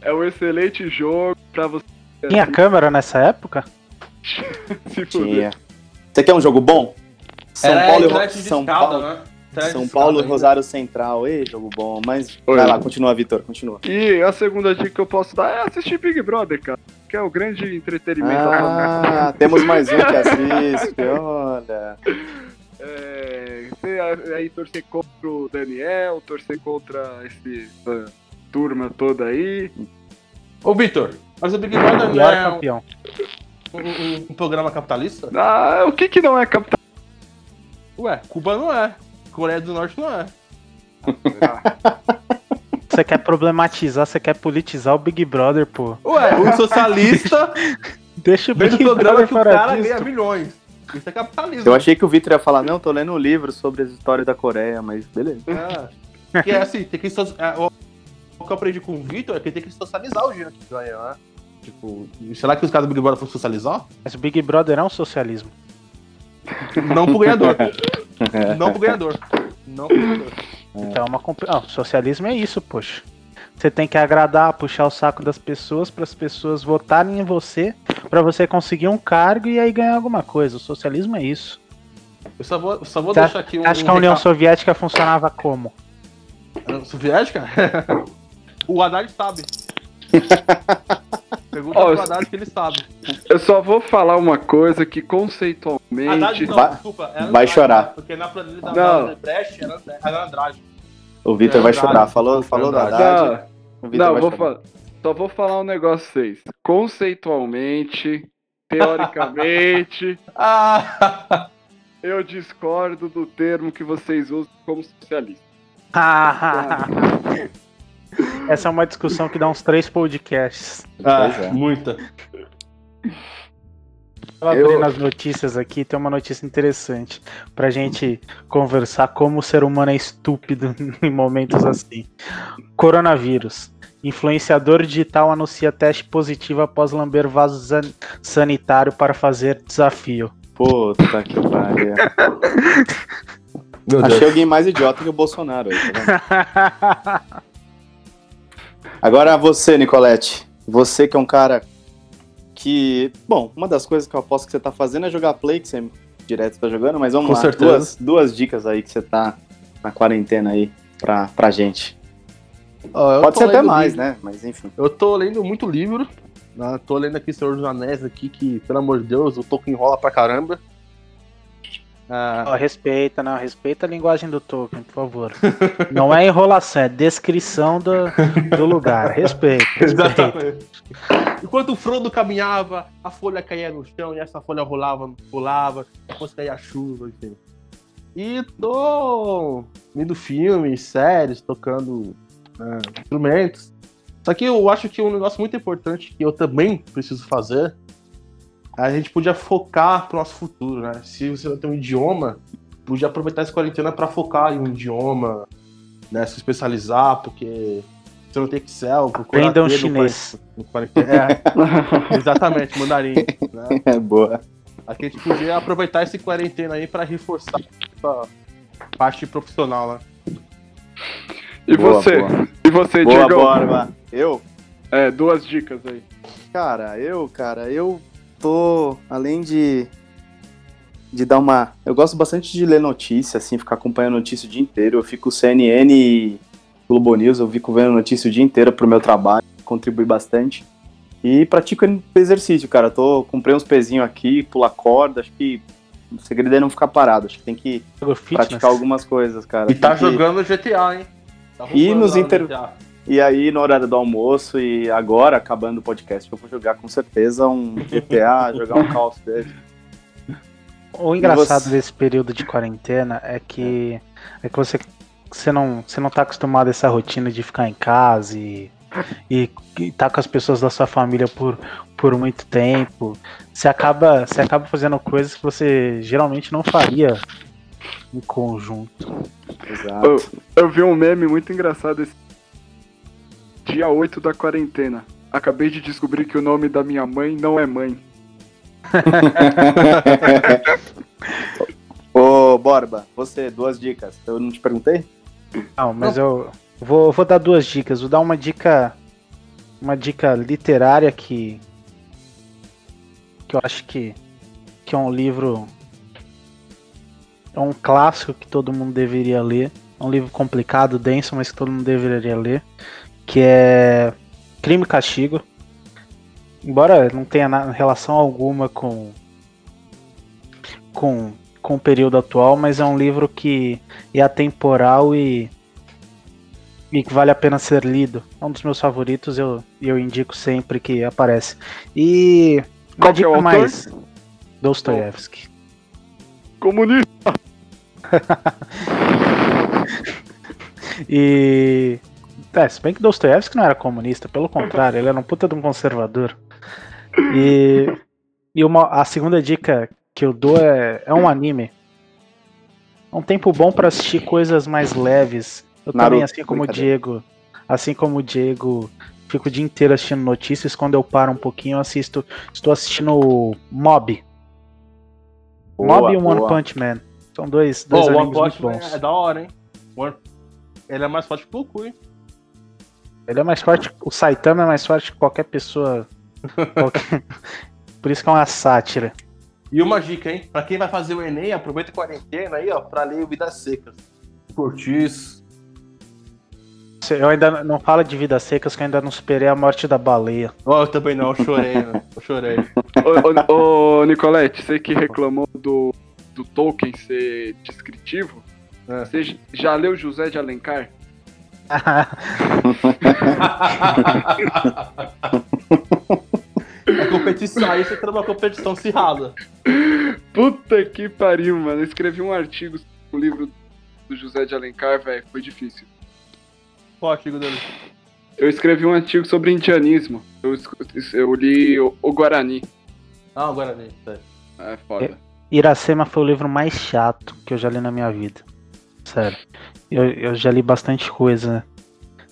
É um excelente jogo pra você.
Tinha assim. [laughs] câmera nessa época?
Se Tinha. Você quer um jogo bom?
São Era Paulo e São Paulo, né?
São Paulo e Rosário Central. Ei, jogo bom. Mas Oi. vai lá, continua, Vitor, continua.
E a segunda dica que eu posso dar é assistir Big Brother, cara. Que é o grande entretenimento.
Ah, temos mais um que [laughs] assiste, olha.
É, você aí torcer contra o Daniel, torcer contra esse, essa turma toda aí.
Ô, Vitor, mas o Big Brother não é campeão. Um, um, um, programa capitalista?
Ah, o que que não é capitalista?
Ué, Cuba não é. Coreia do Norte não é. [laughs]
Você quer problematizar, você quer politizar o Big Brother, pô.
Ué, o [laughs] socialista.
Deixa o Big
programa Brother que o cara disso. ganha milhões. Isso é capitalismo.
Eu achei que o Vitor ia falar, não, tô lendo um livro sobre as histórias da Coreia, mas beleza.
É. Que é assim, tem que. É, o que eu aprendi com o Vitor é que tem que socializar o dinheiro que ganha, né? Tipo, será que os caras do Big Brother foram socializar?
Mas o Big Brother é um socialismo. [laughs]
Não pro ganhador. Não pro ganhador. Não pro ganhador.
Então é uma ah, socialismo é isso, poxa. Você tem que agradar, puxar o saco das pessoas para as pessoas votarem em você, para você conseguir um cargo e aí ganhar alguma coisa. O socialismo é isso.
Eu só vou, só vou deixar aqui um.
Acho que a União Soviética funcionava como?
Soviética? [laughs] o Haddad sabe. [laughs] Pergunta oh, pro Haddad que ele sabe.
Eu só vou falar uma coisa que conceitualmente. Haddad,
não, vai, desculpa, vai chorar.
Porque na planilha da Brecht era, era Andrade.
O Vitor vai chorar. Falou, falou da Haddad.
Não, não vou falar. Só vou falar um negócio pra vocês. Conceitualmente, teoricamente, [laughs] ah. eu discordo do termo que vocês usam como socialista.
Essa é uma discussão que dá uns três podcasts.
Ah, é. muita.
Tava abrindo eu... as notícias aqui, tem uma notícia interessante pra gente conversar como o ser humano é estúpido [laughs] em momentos assim. Coronavírus. Influenciador digital anuncia teste positivo após lamber vaso sanitário para fazer desafio.
Puta que pariu. [laughs] Achei alguém mais idiota que o Bolsonaro aí, tá [laughs] Agora você, Nicolette. Você que é um cara que. Bom, uma das coisas que eu aposto que você tá fazendo é jogar Play, que você direto tá jogando, mas vamos
Com
lá.
Certeza.
Duas, duas dicas aí que você tá na quarentena aí pra, pra gente. Oh, Pode ser até mais, livro. né? Mas enfim.
Eu tô lendo muito livro. Né? Tô lendo aqui Senhor dos Anéis aqui, que, pelo amor de Deus, o Tolkien enrola pra caramba.
Ah. Oh, respeita, não, respeita a linguagem do Tolkien, por favor. [laughs] não é enrolação, é descrição do, do lugar. [laughs] Respeita. Exatamente.
Enquanto o Frodo caminhava, a folha caía no chão e essa folha rolava, pulava, depois caía a chuva, enfim. E tô vendo filmes, séries, tocando né, instrumentos. Só que eu acho que um negócio muito importante que eu também preciso fazer a gente podia focar pro nosso futuro, né? Se você não tem um idioma, podia aproveitar essa quarentena para focar em um idioma, né? Se especializar, porque você não tem Excel,
procurar Aprenda um chinês.
No, é, [laughs] exatamente, mandarim. Né? [laughs]
É boa.
Aqui a gente podia aproveitar esse quarentena aí para reforçar a parte profissional, né?
E boa, você? Boa. E você,
boa, Diego? Borba. Eu?
É, duas dicas aí.
Cara, eu, cara, eu tô, além de de dar uma. Eu gosto bastante de ler notícia, assim, ficar acompanhando notícia o dia inteiro. Eu fico CNN e Globo News, eu fico vendo notícia o dia inteiro pro meu trabalho, contribui bastante. E pratico exercício, cara. Eu tô, comprei uns pezinhos aqui, pular corda, acho que o segredo é não ficar parado, acho que tem que praticar algumas coisas, cara.
E tá que... jogando GTA, hein?
Tá e nos inter... GTA. E aí, no horário do almoço e agora, acabando o podcast, eu vou jogar com certeza um GTA, [laughs] jogar um Call of Duty.
O engraçado você... desse período de quarentena é que, é. é que você, você, não, você não tá acostumado a essa rotina de ficar em casa e, e, e tá com as pessoas da sua família por, por muito tempo. Você acaba, você acaba fazendo coisas que você geralmente não faria em conjunto.
Exato. Eu, eu vi um meme muito engraçado esse Dia 8 da quarentena. Acabei de descobrir que o nome da minha mãe não é mãe. [laughs]
Ô, Borba, você, duas dicas. Eu não te perguntei?
Não, mas não. eu vou, vou dar duas dicas. Vou dar uma dica. Uma dica literária que. Que eu acho que. Que é um livro. É um clássico que todo mundo deveria ler. É um livro complicado, denso, mas que todo mundo deveria ler que é Crime e Castigo. Embora não tenha relação alguma com, com, com o período atual, mas é um livro que é atemporal e, e que vale a pena ser lido. É um dos meus favoritos, eu, eu indico sempre que aparece. E
qual que é o mais
Dostoiévski.
Comunista. [laughs]
e é, se bem que Dostoevsky não era comunista, pelo contrário, ele era um puta de um conservador. E, e uma, a segunda dica que eu dou é, é um anime. É um tempo bom para assistir coisas mais leves. Eu Naruto, também, assim como o Diego, assim como o Diego, fico o dia inteiro assistindo notícias. Quando eu paro um pouquinho, eu assisto. Estou assistindo Mob. Boa, Mob e One Punch Man. São dois, dois animes muito bons.
É da hora, hein? Ele é mais forte que o Goku, hein?
Ele é mais forte. O Saitama é mais forte que qualquer pessoa. qualquer... [laughs] Por isso que é uma sátira.
E uma dica, hein? Pra quem vai fazer o Enem, aproveita a quarentena aí, ó, pra ler Vidas Secas. Cortiço.
Eu ainda não falo de vidas secas, que eu ainda não superei a morte da baleia.
Oh, eu também não, eu chorei, né? Eu chorei.
ô, ô, ô, Nicolete, você que reclamou do, do Tolkien ser descritivo, é. você já leu José de Alencar?
A competição, aí você tá numa competição acirrada.
Puta que pariu, mano. Eu escrevi um artigo no livro do José de Alencar, velho, foi difícil.
Qual artigo dele?
Eu escrevi um artigo sobre indianismo. Eu, eu li o, o, Guarani.
Ah, o Guarani, sério.
É foda. É,
Iracema foi o livro mais chato que eu já li na minha vida. Sério. Eu, eu já li bastante coisa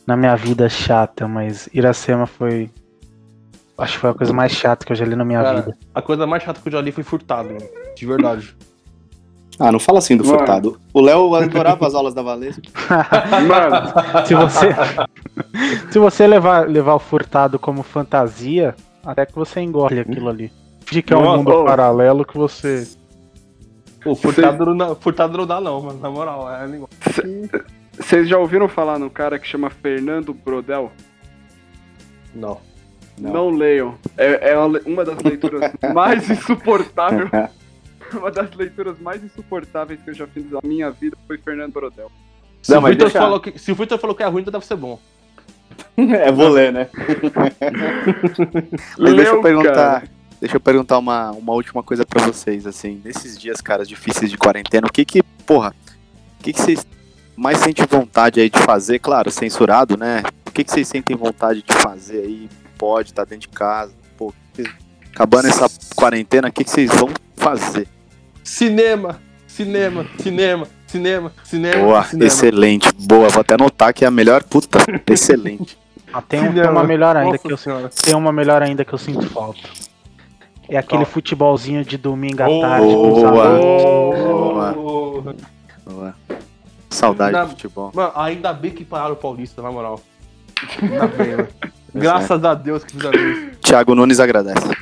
na minha vida chata, mas Iracema foi. Acho que foi a coisa mais chata que eu já li na minha Cara, vida.
A coisa mais chata que eu já li foi Furtado, de verdade. [laughs]
Ah, não fala assim do Mano. Furtado. O Léo adorava as aulas da Valesca. [laughs]
Mano, se você, se você levar, levar o Furtado como fantasia, até que você engole aquilo ali. De que é um mundo oh. paralelo que você.
O Furtado, Cê... não, Furtado não dá, não, mano. Na moral, é
Vocês já ouviram falar no cara que chama Fernando Brodel?
Não.
Não, não leiam. É, é uma das leituras [laughs] mais insuportáveis [laughs] Uma das leituras mais insuportáveis que eu já fiz na minha vida foi Fernando Brodel.
Se, Não, o Victor deixa... falou que, se o Victor falou que é ruim, então deve ser bom. [laughs]
é, vou ler, né? mas deixa eu perguntar. Cara. Deixa eu perguntar uma, uma última coisa para vocês, assim, nesses dias, caras, difíceis de quarentena, o que que, porra, o que que vocês mais sentem vontade aí de fazer? Claro, censurado, né? O que que vocês sentem vontade de fazer aí? Pode, tá dentro de casa, pô, acabando essa quarentena, o que que vocês vão fazer?
Cinema, cinema, cinema, cinema, cinema.
Boa,
cinema.
excelente. Boa, vou até anotar que é a melhor. Puta, [laughs] excelente.
Ah, tem, um, tem, uma melhor ainda que eu tem uma melhor ainda que eu sinto falta. É aquele futebolzinho de domingo à tarde
boa. com os Boa. Boa. Saudade ainda, do futebol.
Mano, ainda bem que pararam o Paulista, na moral. Ainda bem, mano. [laughs] Graças é. a Deus que fizeram isso.
Thiago Nunes agradece.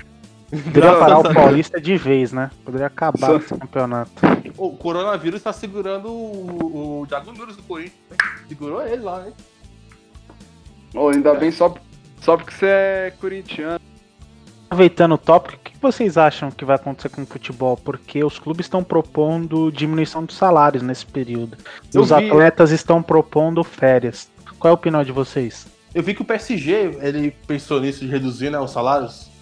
Poderia parar o Paulista de vez, né? Poderia acabar esse campeonato.
O coronavírus tá segurando o, o Thiago Nunes do Corinthians. Né? Segurou ele lá, hein?
Oh, ainda é. bem só, só porque você é corintiano.
Aproveitando o tópico, o que vocês acham que vai acontecer com o futebol? Porque os clubes estão propondo diminuição dos salários nesse período. E os vi... atletas estão propondo férias. Qual é a opinião de vocês?
Eu vi que o PSG ele pensou nisso de reduzir né, os salários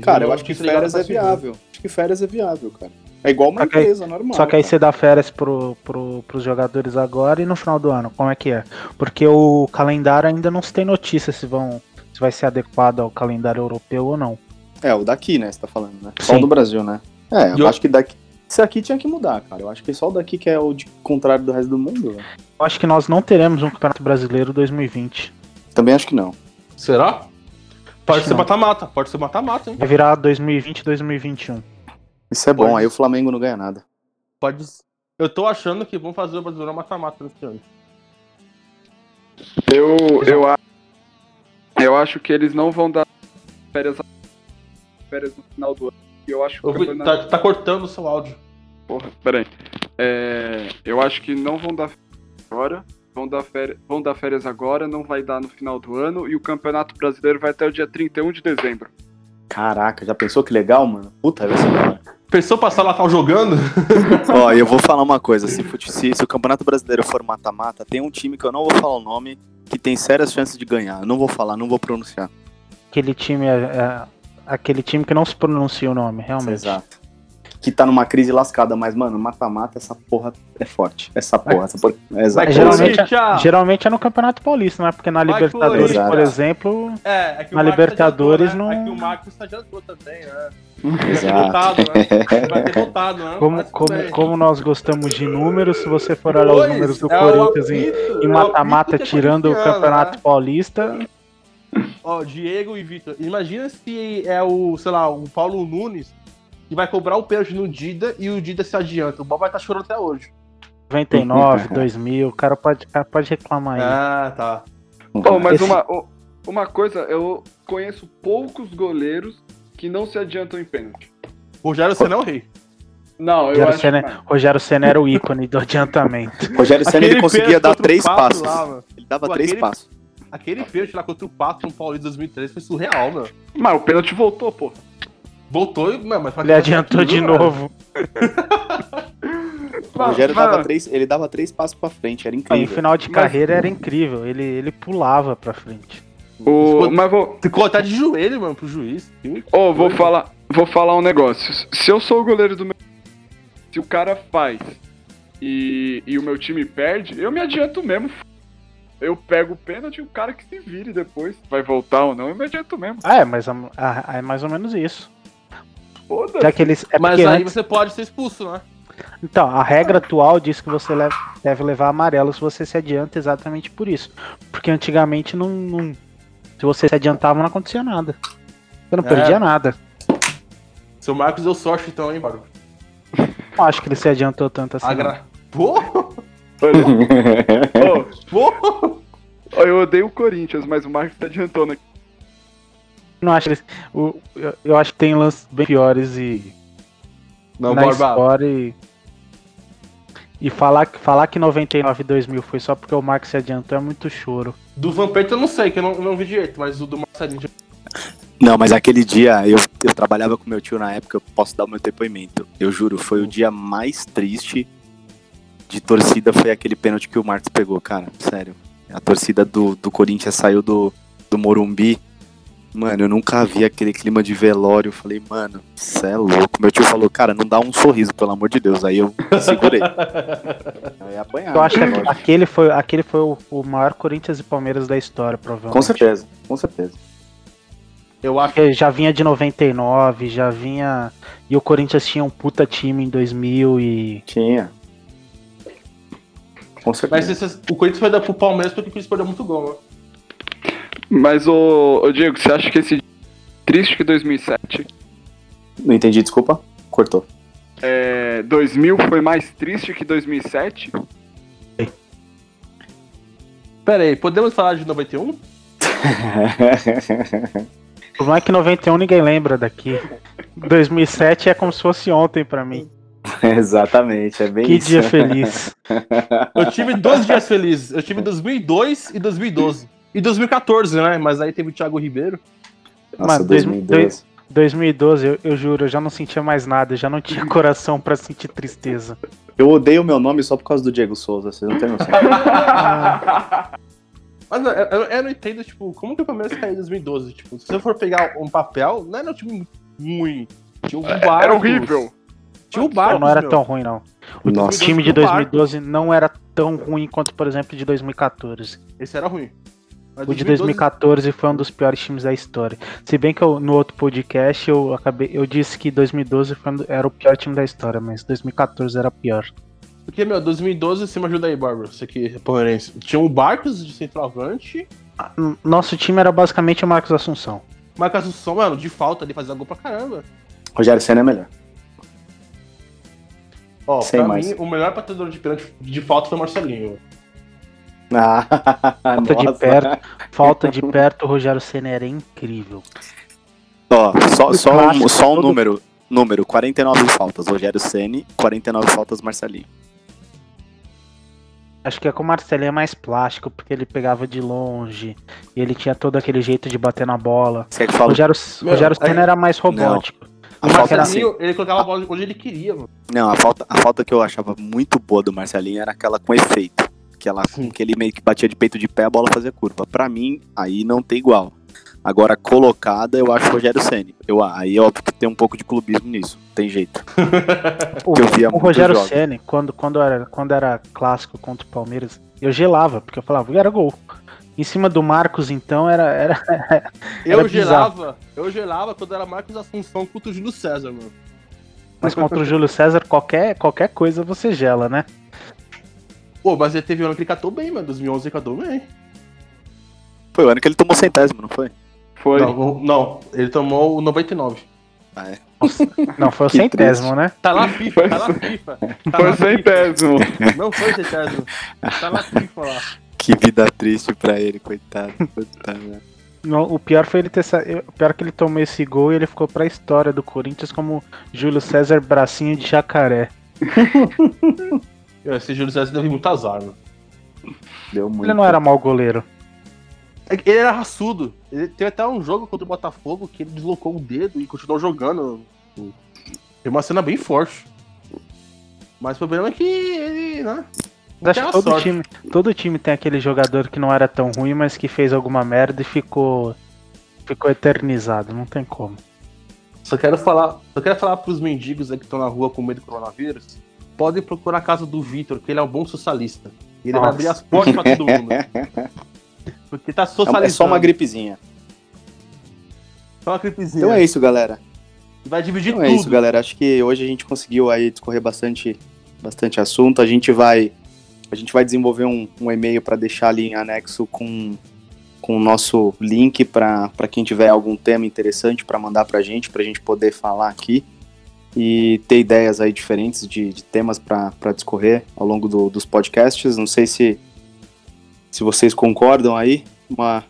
Cara, eu acho que férias é viável. Acho que férias é viável, cara. É igual uma empresa normal.
Só que
aí
cara. você dá férias pro, pro, pros jogadores agora e no final do ano, como é que é? Porque o calendário ainda não se tem notícia se vão vai ser adequado ao calendário europeu ou não.
É, o daqui, né, você tá falando, né? Só o do Brasil, né? É, eu, eu acho que daqui. Esse aqui tinha que mudar, cara. Eu acho que só o daqui que é o de contrário do resto do mundo.
Eu acho que nós não teremos um Campeonato Brasileiro 2020.
Também acho que não.
Será? Pode ser mata-mata, pode ser mata-mata, hein?
Vai virar 2020 2021.
Isso é bom, pode. aí o Flamengo não ganha nada.
Pode. Eu tô achando que vão fazer o Brasileirão mata-mata nesse ano.
Eu, eu, eu acho que eles não vão dar férias, férias no final do ano. Eu acho que
eu vi, tá, tá, cortando o seu áudio.
Porra, peraí. É, eu acho que não vão dar agora vão dar, férias, vão dar férias agora, não vai dar no final do ano, e o Campeonato Brasileiro vai até o dia 31 de dezembro.
Caraca, já pensou que legal, mano? Puta, vai ser
Pensou passar lá tal jogando? [laughs]
Ó, eu vou falar uma coisa, se, se, se o Campeonato Brasileiro for mata-mata, tem um time que eu não vou falar o nome, que tem sérias chances de ganhar. Não vou falar, não vou pronunciar.
Aquele time é, é aquele time que não se pronuncia o nome, realmente.
Exato que tá numa crise lascada, mas, mano, mata-mata, essa porra é forte. Essa porra, essa porra.
É exato. Geralmente, é, geralmente é no Campeonato Paulista, não é? Porque na Vai Libertadores, por exemplo. É, é que na Libertadores adiantou, né? não. É que
o Marcos adiantou também, né?
Exato.
Vai ter votado, né?
Como, como, como nós gostamos de números, se você for olhar os números do é Corinthians em mata-mata, tirando o Campeonato né? Paulista.
Ó, Diego e Vitor, imagina se é o, sei lá, o Paulo Nunes e vai cobrar o pênalti no Dida e o Dida se adianta. O Bob vai estar tá chorando até hoje.
99, 2000, o cara pode, cara pode reclamar aí.
Ah, tá.
Oh, mas Esse... uma, uma coisa, eu conheço poucos goleiros que não se adiantam em pênalti.
Rogério Senna é o rei.
Não, eu
Rogério
acho
Senna,
que...
Rogério Senna era o ícone do adiantamento. [laughs]
Rogério Senna ele conseguia dar três passos.
lá, mano.
ele dava
Pô,
três
aquele-
passos.
Aquele pênalti lá contra o Pato no de 2013 foi surreal, meu.
Mas o pênalti voltou, pô.
Voltou e. Mas
Ele adiantou de novo. [laughs]
O Rogério
Mano,
dava três, ele dava três passos pra frente, era incrível.
final de
Mas-
carreira era incrível. Ele, ele pulava pra frente.
O... Mas vou,
Ficou até de joelho, mano, pro juiz.
Ô, vou
coisa.
falar, vou falar um negócio. Se eu sou o goleiro do meu. Se o cara faz e, e o meu time perde, eu me adianto mesmo. Eu pego o pênalti e o cara que se vire depois. Vai voltar ou não, eu me adianto mesmo.
Ah, é, mas é mais ou menos isso.
Foda-se.
Já que eles. É
Mas aí
antes-
você pode ser expulso, né?
Então, a regra atual diz que você leva- deve levar amarelo se você se adianta exatamente por isso. Porque antigamente não. não- se você se adiantava, não acontecia nada. Você não
É.
perdia nada.
Seu Marcos deu sorte então, hein, Bárbaro?
Não acho que ele se adiantou tanto assim.
Agra... [laughs] Pô!
Olha, ô,
Pô!
eu odeio o Corinthians, mas o Marcos se adiantou né?
Não acho eles- o- eu, eu acho que tem lances bem piores e
Não,
na
Barba.
história e, e falar, que- falar que 99 e 2000 foi só porque o Marcos se adiantou é muito choro.
Do Vampeta eu não sei, que eu não, não vi direito, mas o do Marcelinho.
Não, mas aquele dia eu, eu trabalhava com meu tio na época, eu posso dar o meu depoimento. Eu juro, foi o dia mais triste de torcida, foi aquele pênalti que o Marcos pegou, cara. Sério. A torcida do, do Corinthians saiu do, do Morumbi. Mano, eu nunca vi aquele clima de velório. Eu falei, mano, cê é louco. Meu tio falou, cara, não dá um sorriso, pelo amor de Deus. Aí eu me segurei. [laughs] Eu ia apanhar.
Eu acho que
né, lógico.
aquele foi, aquele foi o, o maior Corinthians e Palmeiras da história, provavelmente.
Com certeza, com certeza.
Eu acho
Porque já vinha de 99, já vinha. E o Corinthians tinha um puta time em 2000 e.
Tinha. Com
Mas
certeza.
esse- o Corinthians foi dar pro Palmeiras porque o Corinthians perdeu muito gol, né?
Mas, ô, ô Diego, você acha que esse triste que 2007,
Não entendi, desculpa. Cortou.
é, 2000 foi mais triste que 2007?
Pera aí, podemos falar de 91?
O problema é que 91 ninguém lembra daqui. 2007 é como se fosse ontem pra mim. [laughs]
Exatamente, é bem
Que
isso.
dia feliz. [laughs]
Eu tive dois dias felizes. Eu tive 2002 e 2012. E 2014, né? Mas aí teve o Thiago Ribeiro.
Nossa,
dois-
2012.
2012, eu, eu juro, eu já não sentia mais nada, eu já não tinha [laughs] coração pra sentir tristeza.
Eu odeio o meu nome só por causa do Diego Souza, vocês não têm noção. [laughs]
Mas não, eu, eu- eu não entendo, tipo, como que o Palmeiras caiu em 2012? Tipo, se você for pegar um papel, não era um time ruim. Tinha o Barcos.
Era horrível.
Tinha o
Não,
Barcos,
não era
meu.
tão ruim, não. O
Nossa.
time de
do Barcos.
2012 não era tão ruim quanto, por exemplo, de 2014.
Esse era ruim. Mas
O de 2014 foi um dos piores times da história. Se bem que eu, no outro podcast eu acabei, eu disse que 2012 foi um era o pior time da história, mas 2014 era pior.
Porque, meu, 2012, você me ajuda aí, Bárbara. Você que é palmeirense. Tinha o Barcos de centroavante.
N- Nosso time era basicamente o Marcos Assunção.
Marcos Assunção, mano, de falta ali, fazia gol pra caramba.
Rogério Senna é melhor.
Ó,
Sem
pra
mais.
mim, o melhor batedor de pênalti de falta foi o Marcelinho. [laughs]
Ah,
Falta de
nossa.
perto, falta de perto, o Rogério Senna era incrível.
Ó, só, só, um, só um
todo-
número. Número, 49 faltas. Rogério Ceni 49 faltas Marcelinho.
Acho que é com o Marcelinho é mais plástico, porque ele pegava de longe, e ele tinha todo aquele jeito de bater na bola.
Você que
O
fala?
Rogério,
Meu,
Rogério
aí-
Senna era mais robótico.
A
O
falta, assim,
Marcelinho, ele colocava a bola onde ele queria, mano.
não, a falta, a falta que eu achava muito boa do Marcelinho era aquela com efeito. Aquela
Sim.
que ele meio que batia de peito de pé, a bola fazia curva. Pra mim, aí não tem igual. Agora, colocada, eu acho o Rogério Ceni. Eu, aí é óbvio que tem um pouco de clubismo nisso. Tem jeito. [laughs]
O,
que eu via
o Rogério. Ceni, quando, quando, era, quando era clássico contra o Palmeiras, eu gelava, porque eu falava, era gol. Em cima do Marcos, então, era. era [laughs]
Eu
Era
gelava, eu gelava quando era Marcos Assunção contra o Júlio César, mano.
mas contra o Júlio César, qualquer, qualquer coisa você gela, né?
Pô, mas ele teve um ano que ele catou bem, mano. 2011 ele catou bem.
Foi o ano que ele tomou centésimo, não foi?
Foi.
Não, não, não, ele tomou o 99.
Ah, é. [laughs]
Não, foi o
Que
centésimo, né?
Tá na FIFA, tá na FIFA. Tá [laughs]
Foi
na
centésimo.
FIFA. Não foi centésimo. Tá na FIFA lá.
Que vida triste pra ele, coitado. Merda.
Não, o pior foi ele ter. O pior é que ele tomou esse gol e ele ficou pra história do Corinthians como Júlio César Bracinho de Jacaré. [laughs]
Esse Júlio César teve muito azar, mano.
Deu muito. Ele não era mau goleiro.
É ele era raçudo. Ele teve até um jogo contra o Botafogo que ele deslocou o dedo e continuou jogando. Tem uma cena bem forte. Mas o problema é que ele, né?
Acho que todo time, todo time tem aquele jogador que não era tão ruim, mas que fez alguma merda e ficou ficou eternizado, não tem como.
Só quero falar, só quero falar pros mendigos aí que estão na rua com medo do coronavírus, podem procurar a casa do Vitor, que ele é um bom socialista. E ele Nossa. vai abrir as portas pra todo mundo. [laughs] Porque tá socializando. É
só uma gripezinha.
Só uma gripezinha.
Então é isso, galera.
Vai dividir
então
tudo.
é isso, galera. Acho que hoje a gente conseguiu aí discorrer bastante, bastante assunto. A gente vai, a gente vai desenvolver um, um e-mail para deixar ali em anexo com, com o nosso link para quem tiver algum tema interessante para mandar para a gente, para a gente poder falar aqui e ter ideias aí diferentes de, de temas para discorrer ao longo do, dos podcasts. Não sei se, se vocês concordam aí. Uma,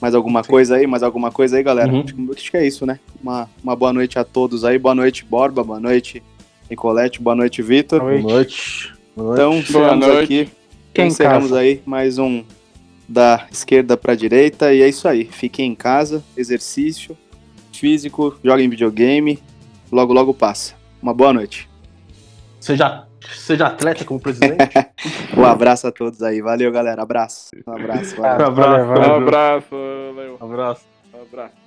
mais alguma Sim. coisa aí? Mais alguma coisa aí, galera? Uhum. Acho, acho, que é isso, né? Uma, uma boa noite a todos aí. Boa noite, Borba. Boa noite, Nicolete. Boa noite, Vitor.
Boa noite.
Boa noite. Então, boa noite. aqui. Quem encerramos casa? aí mais um da esquerda para direita. E é isso aí. Fiquem em casa, exercício físico, joguem videogame logo, logo passa. Uma boa noite.
Seja, seja atleta como presidente. [laughs]
um abraço a todos aí. Valeu, galera. Abraço. Um abraço. [laughs]
Valeu. Um abraço. Um abraço. Um abraço. Um abraço.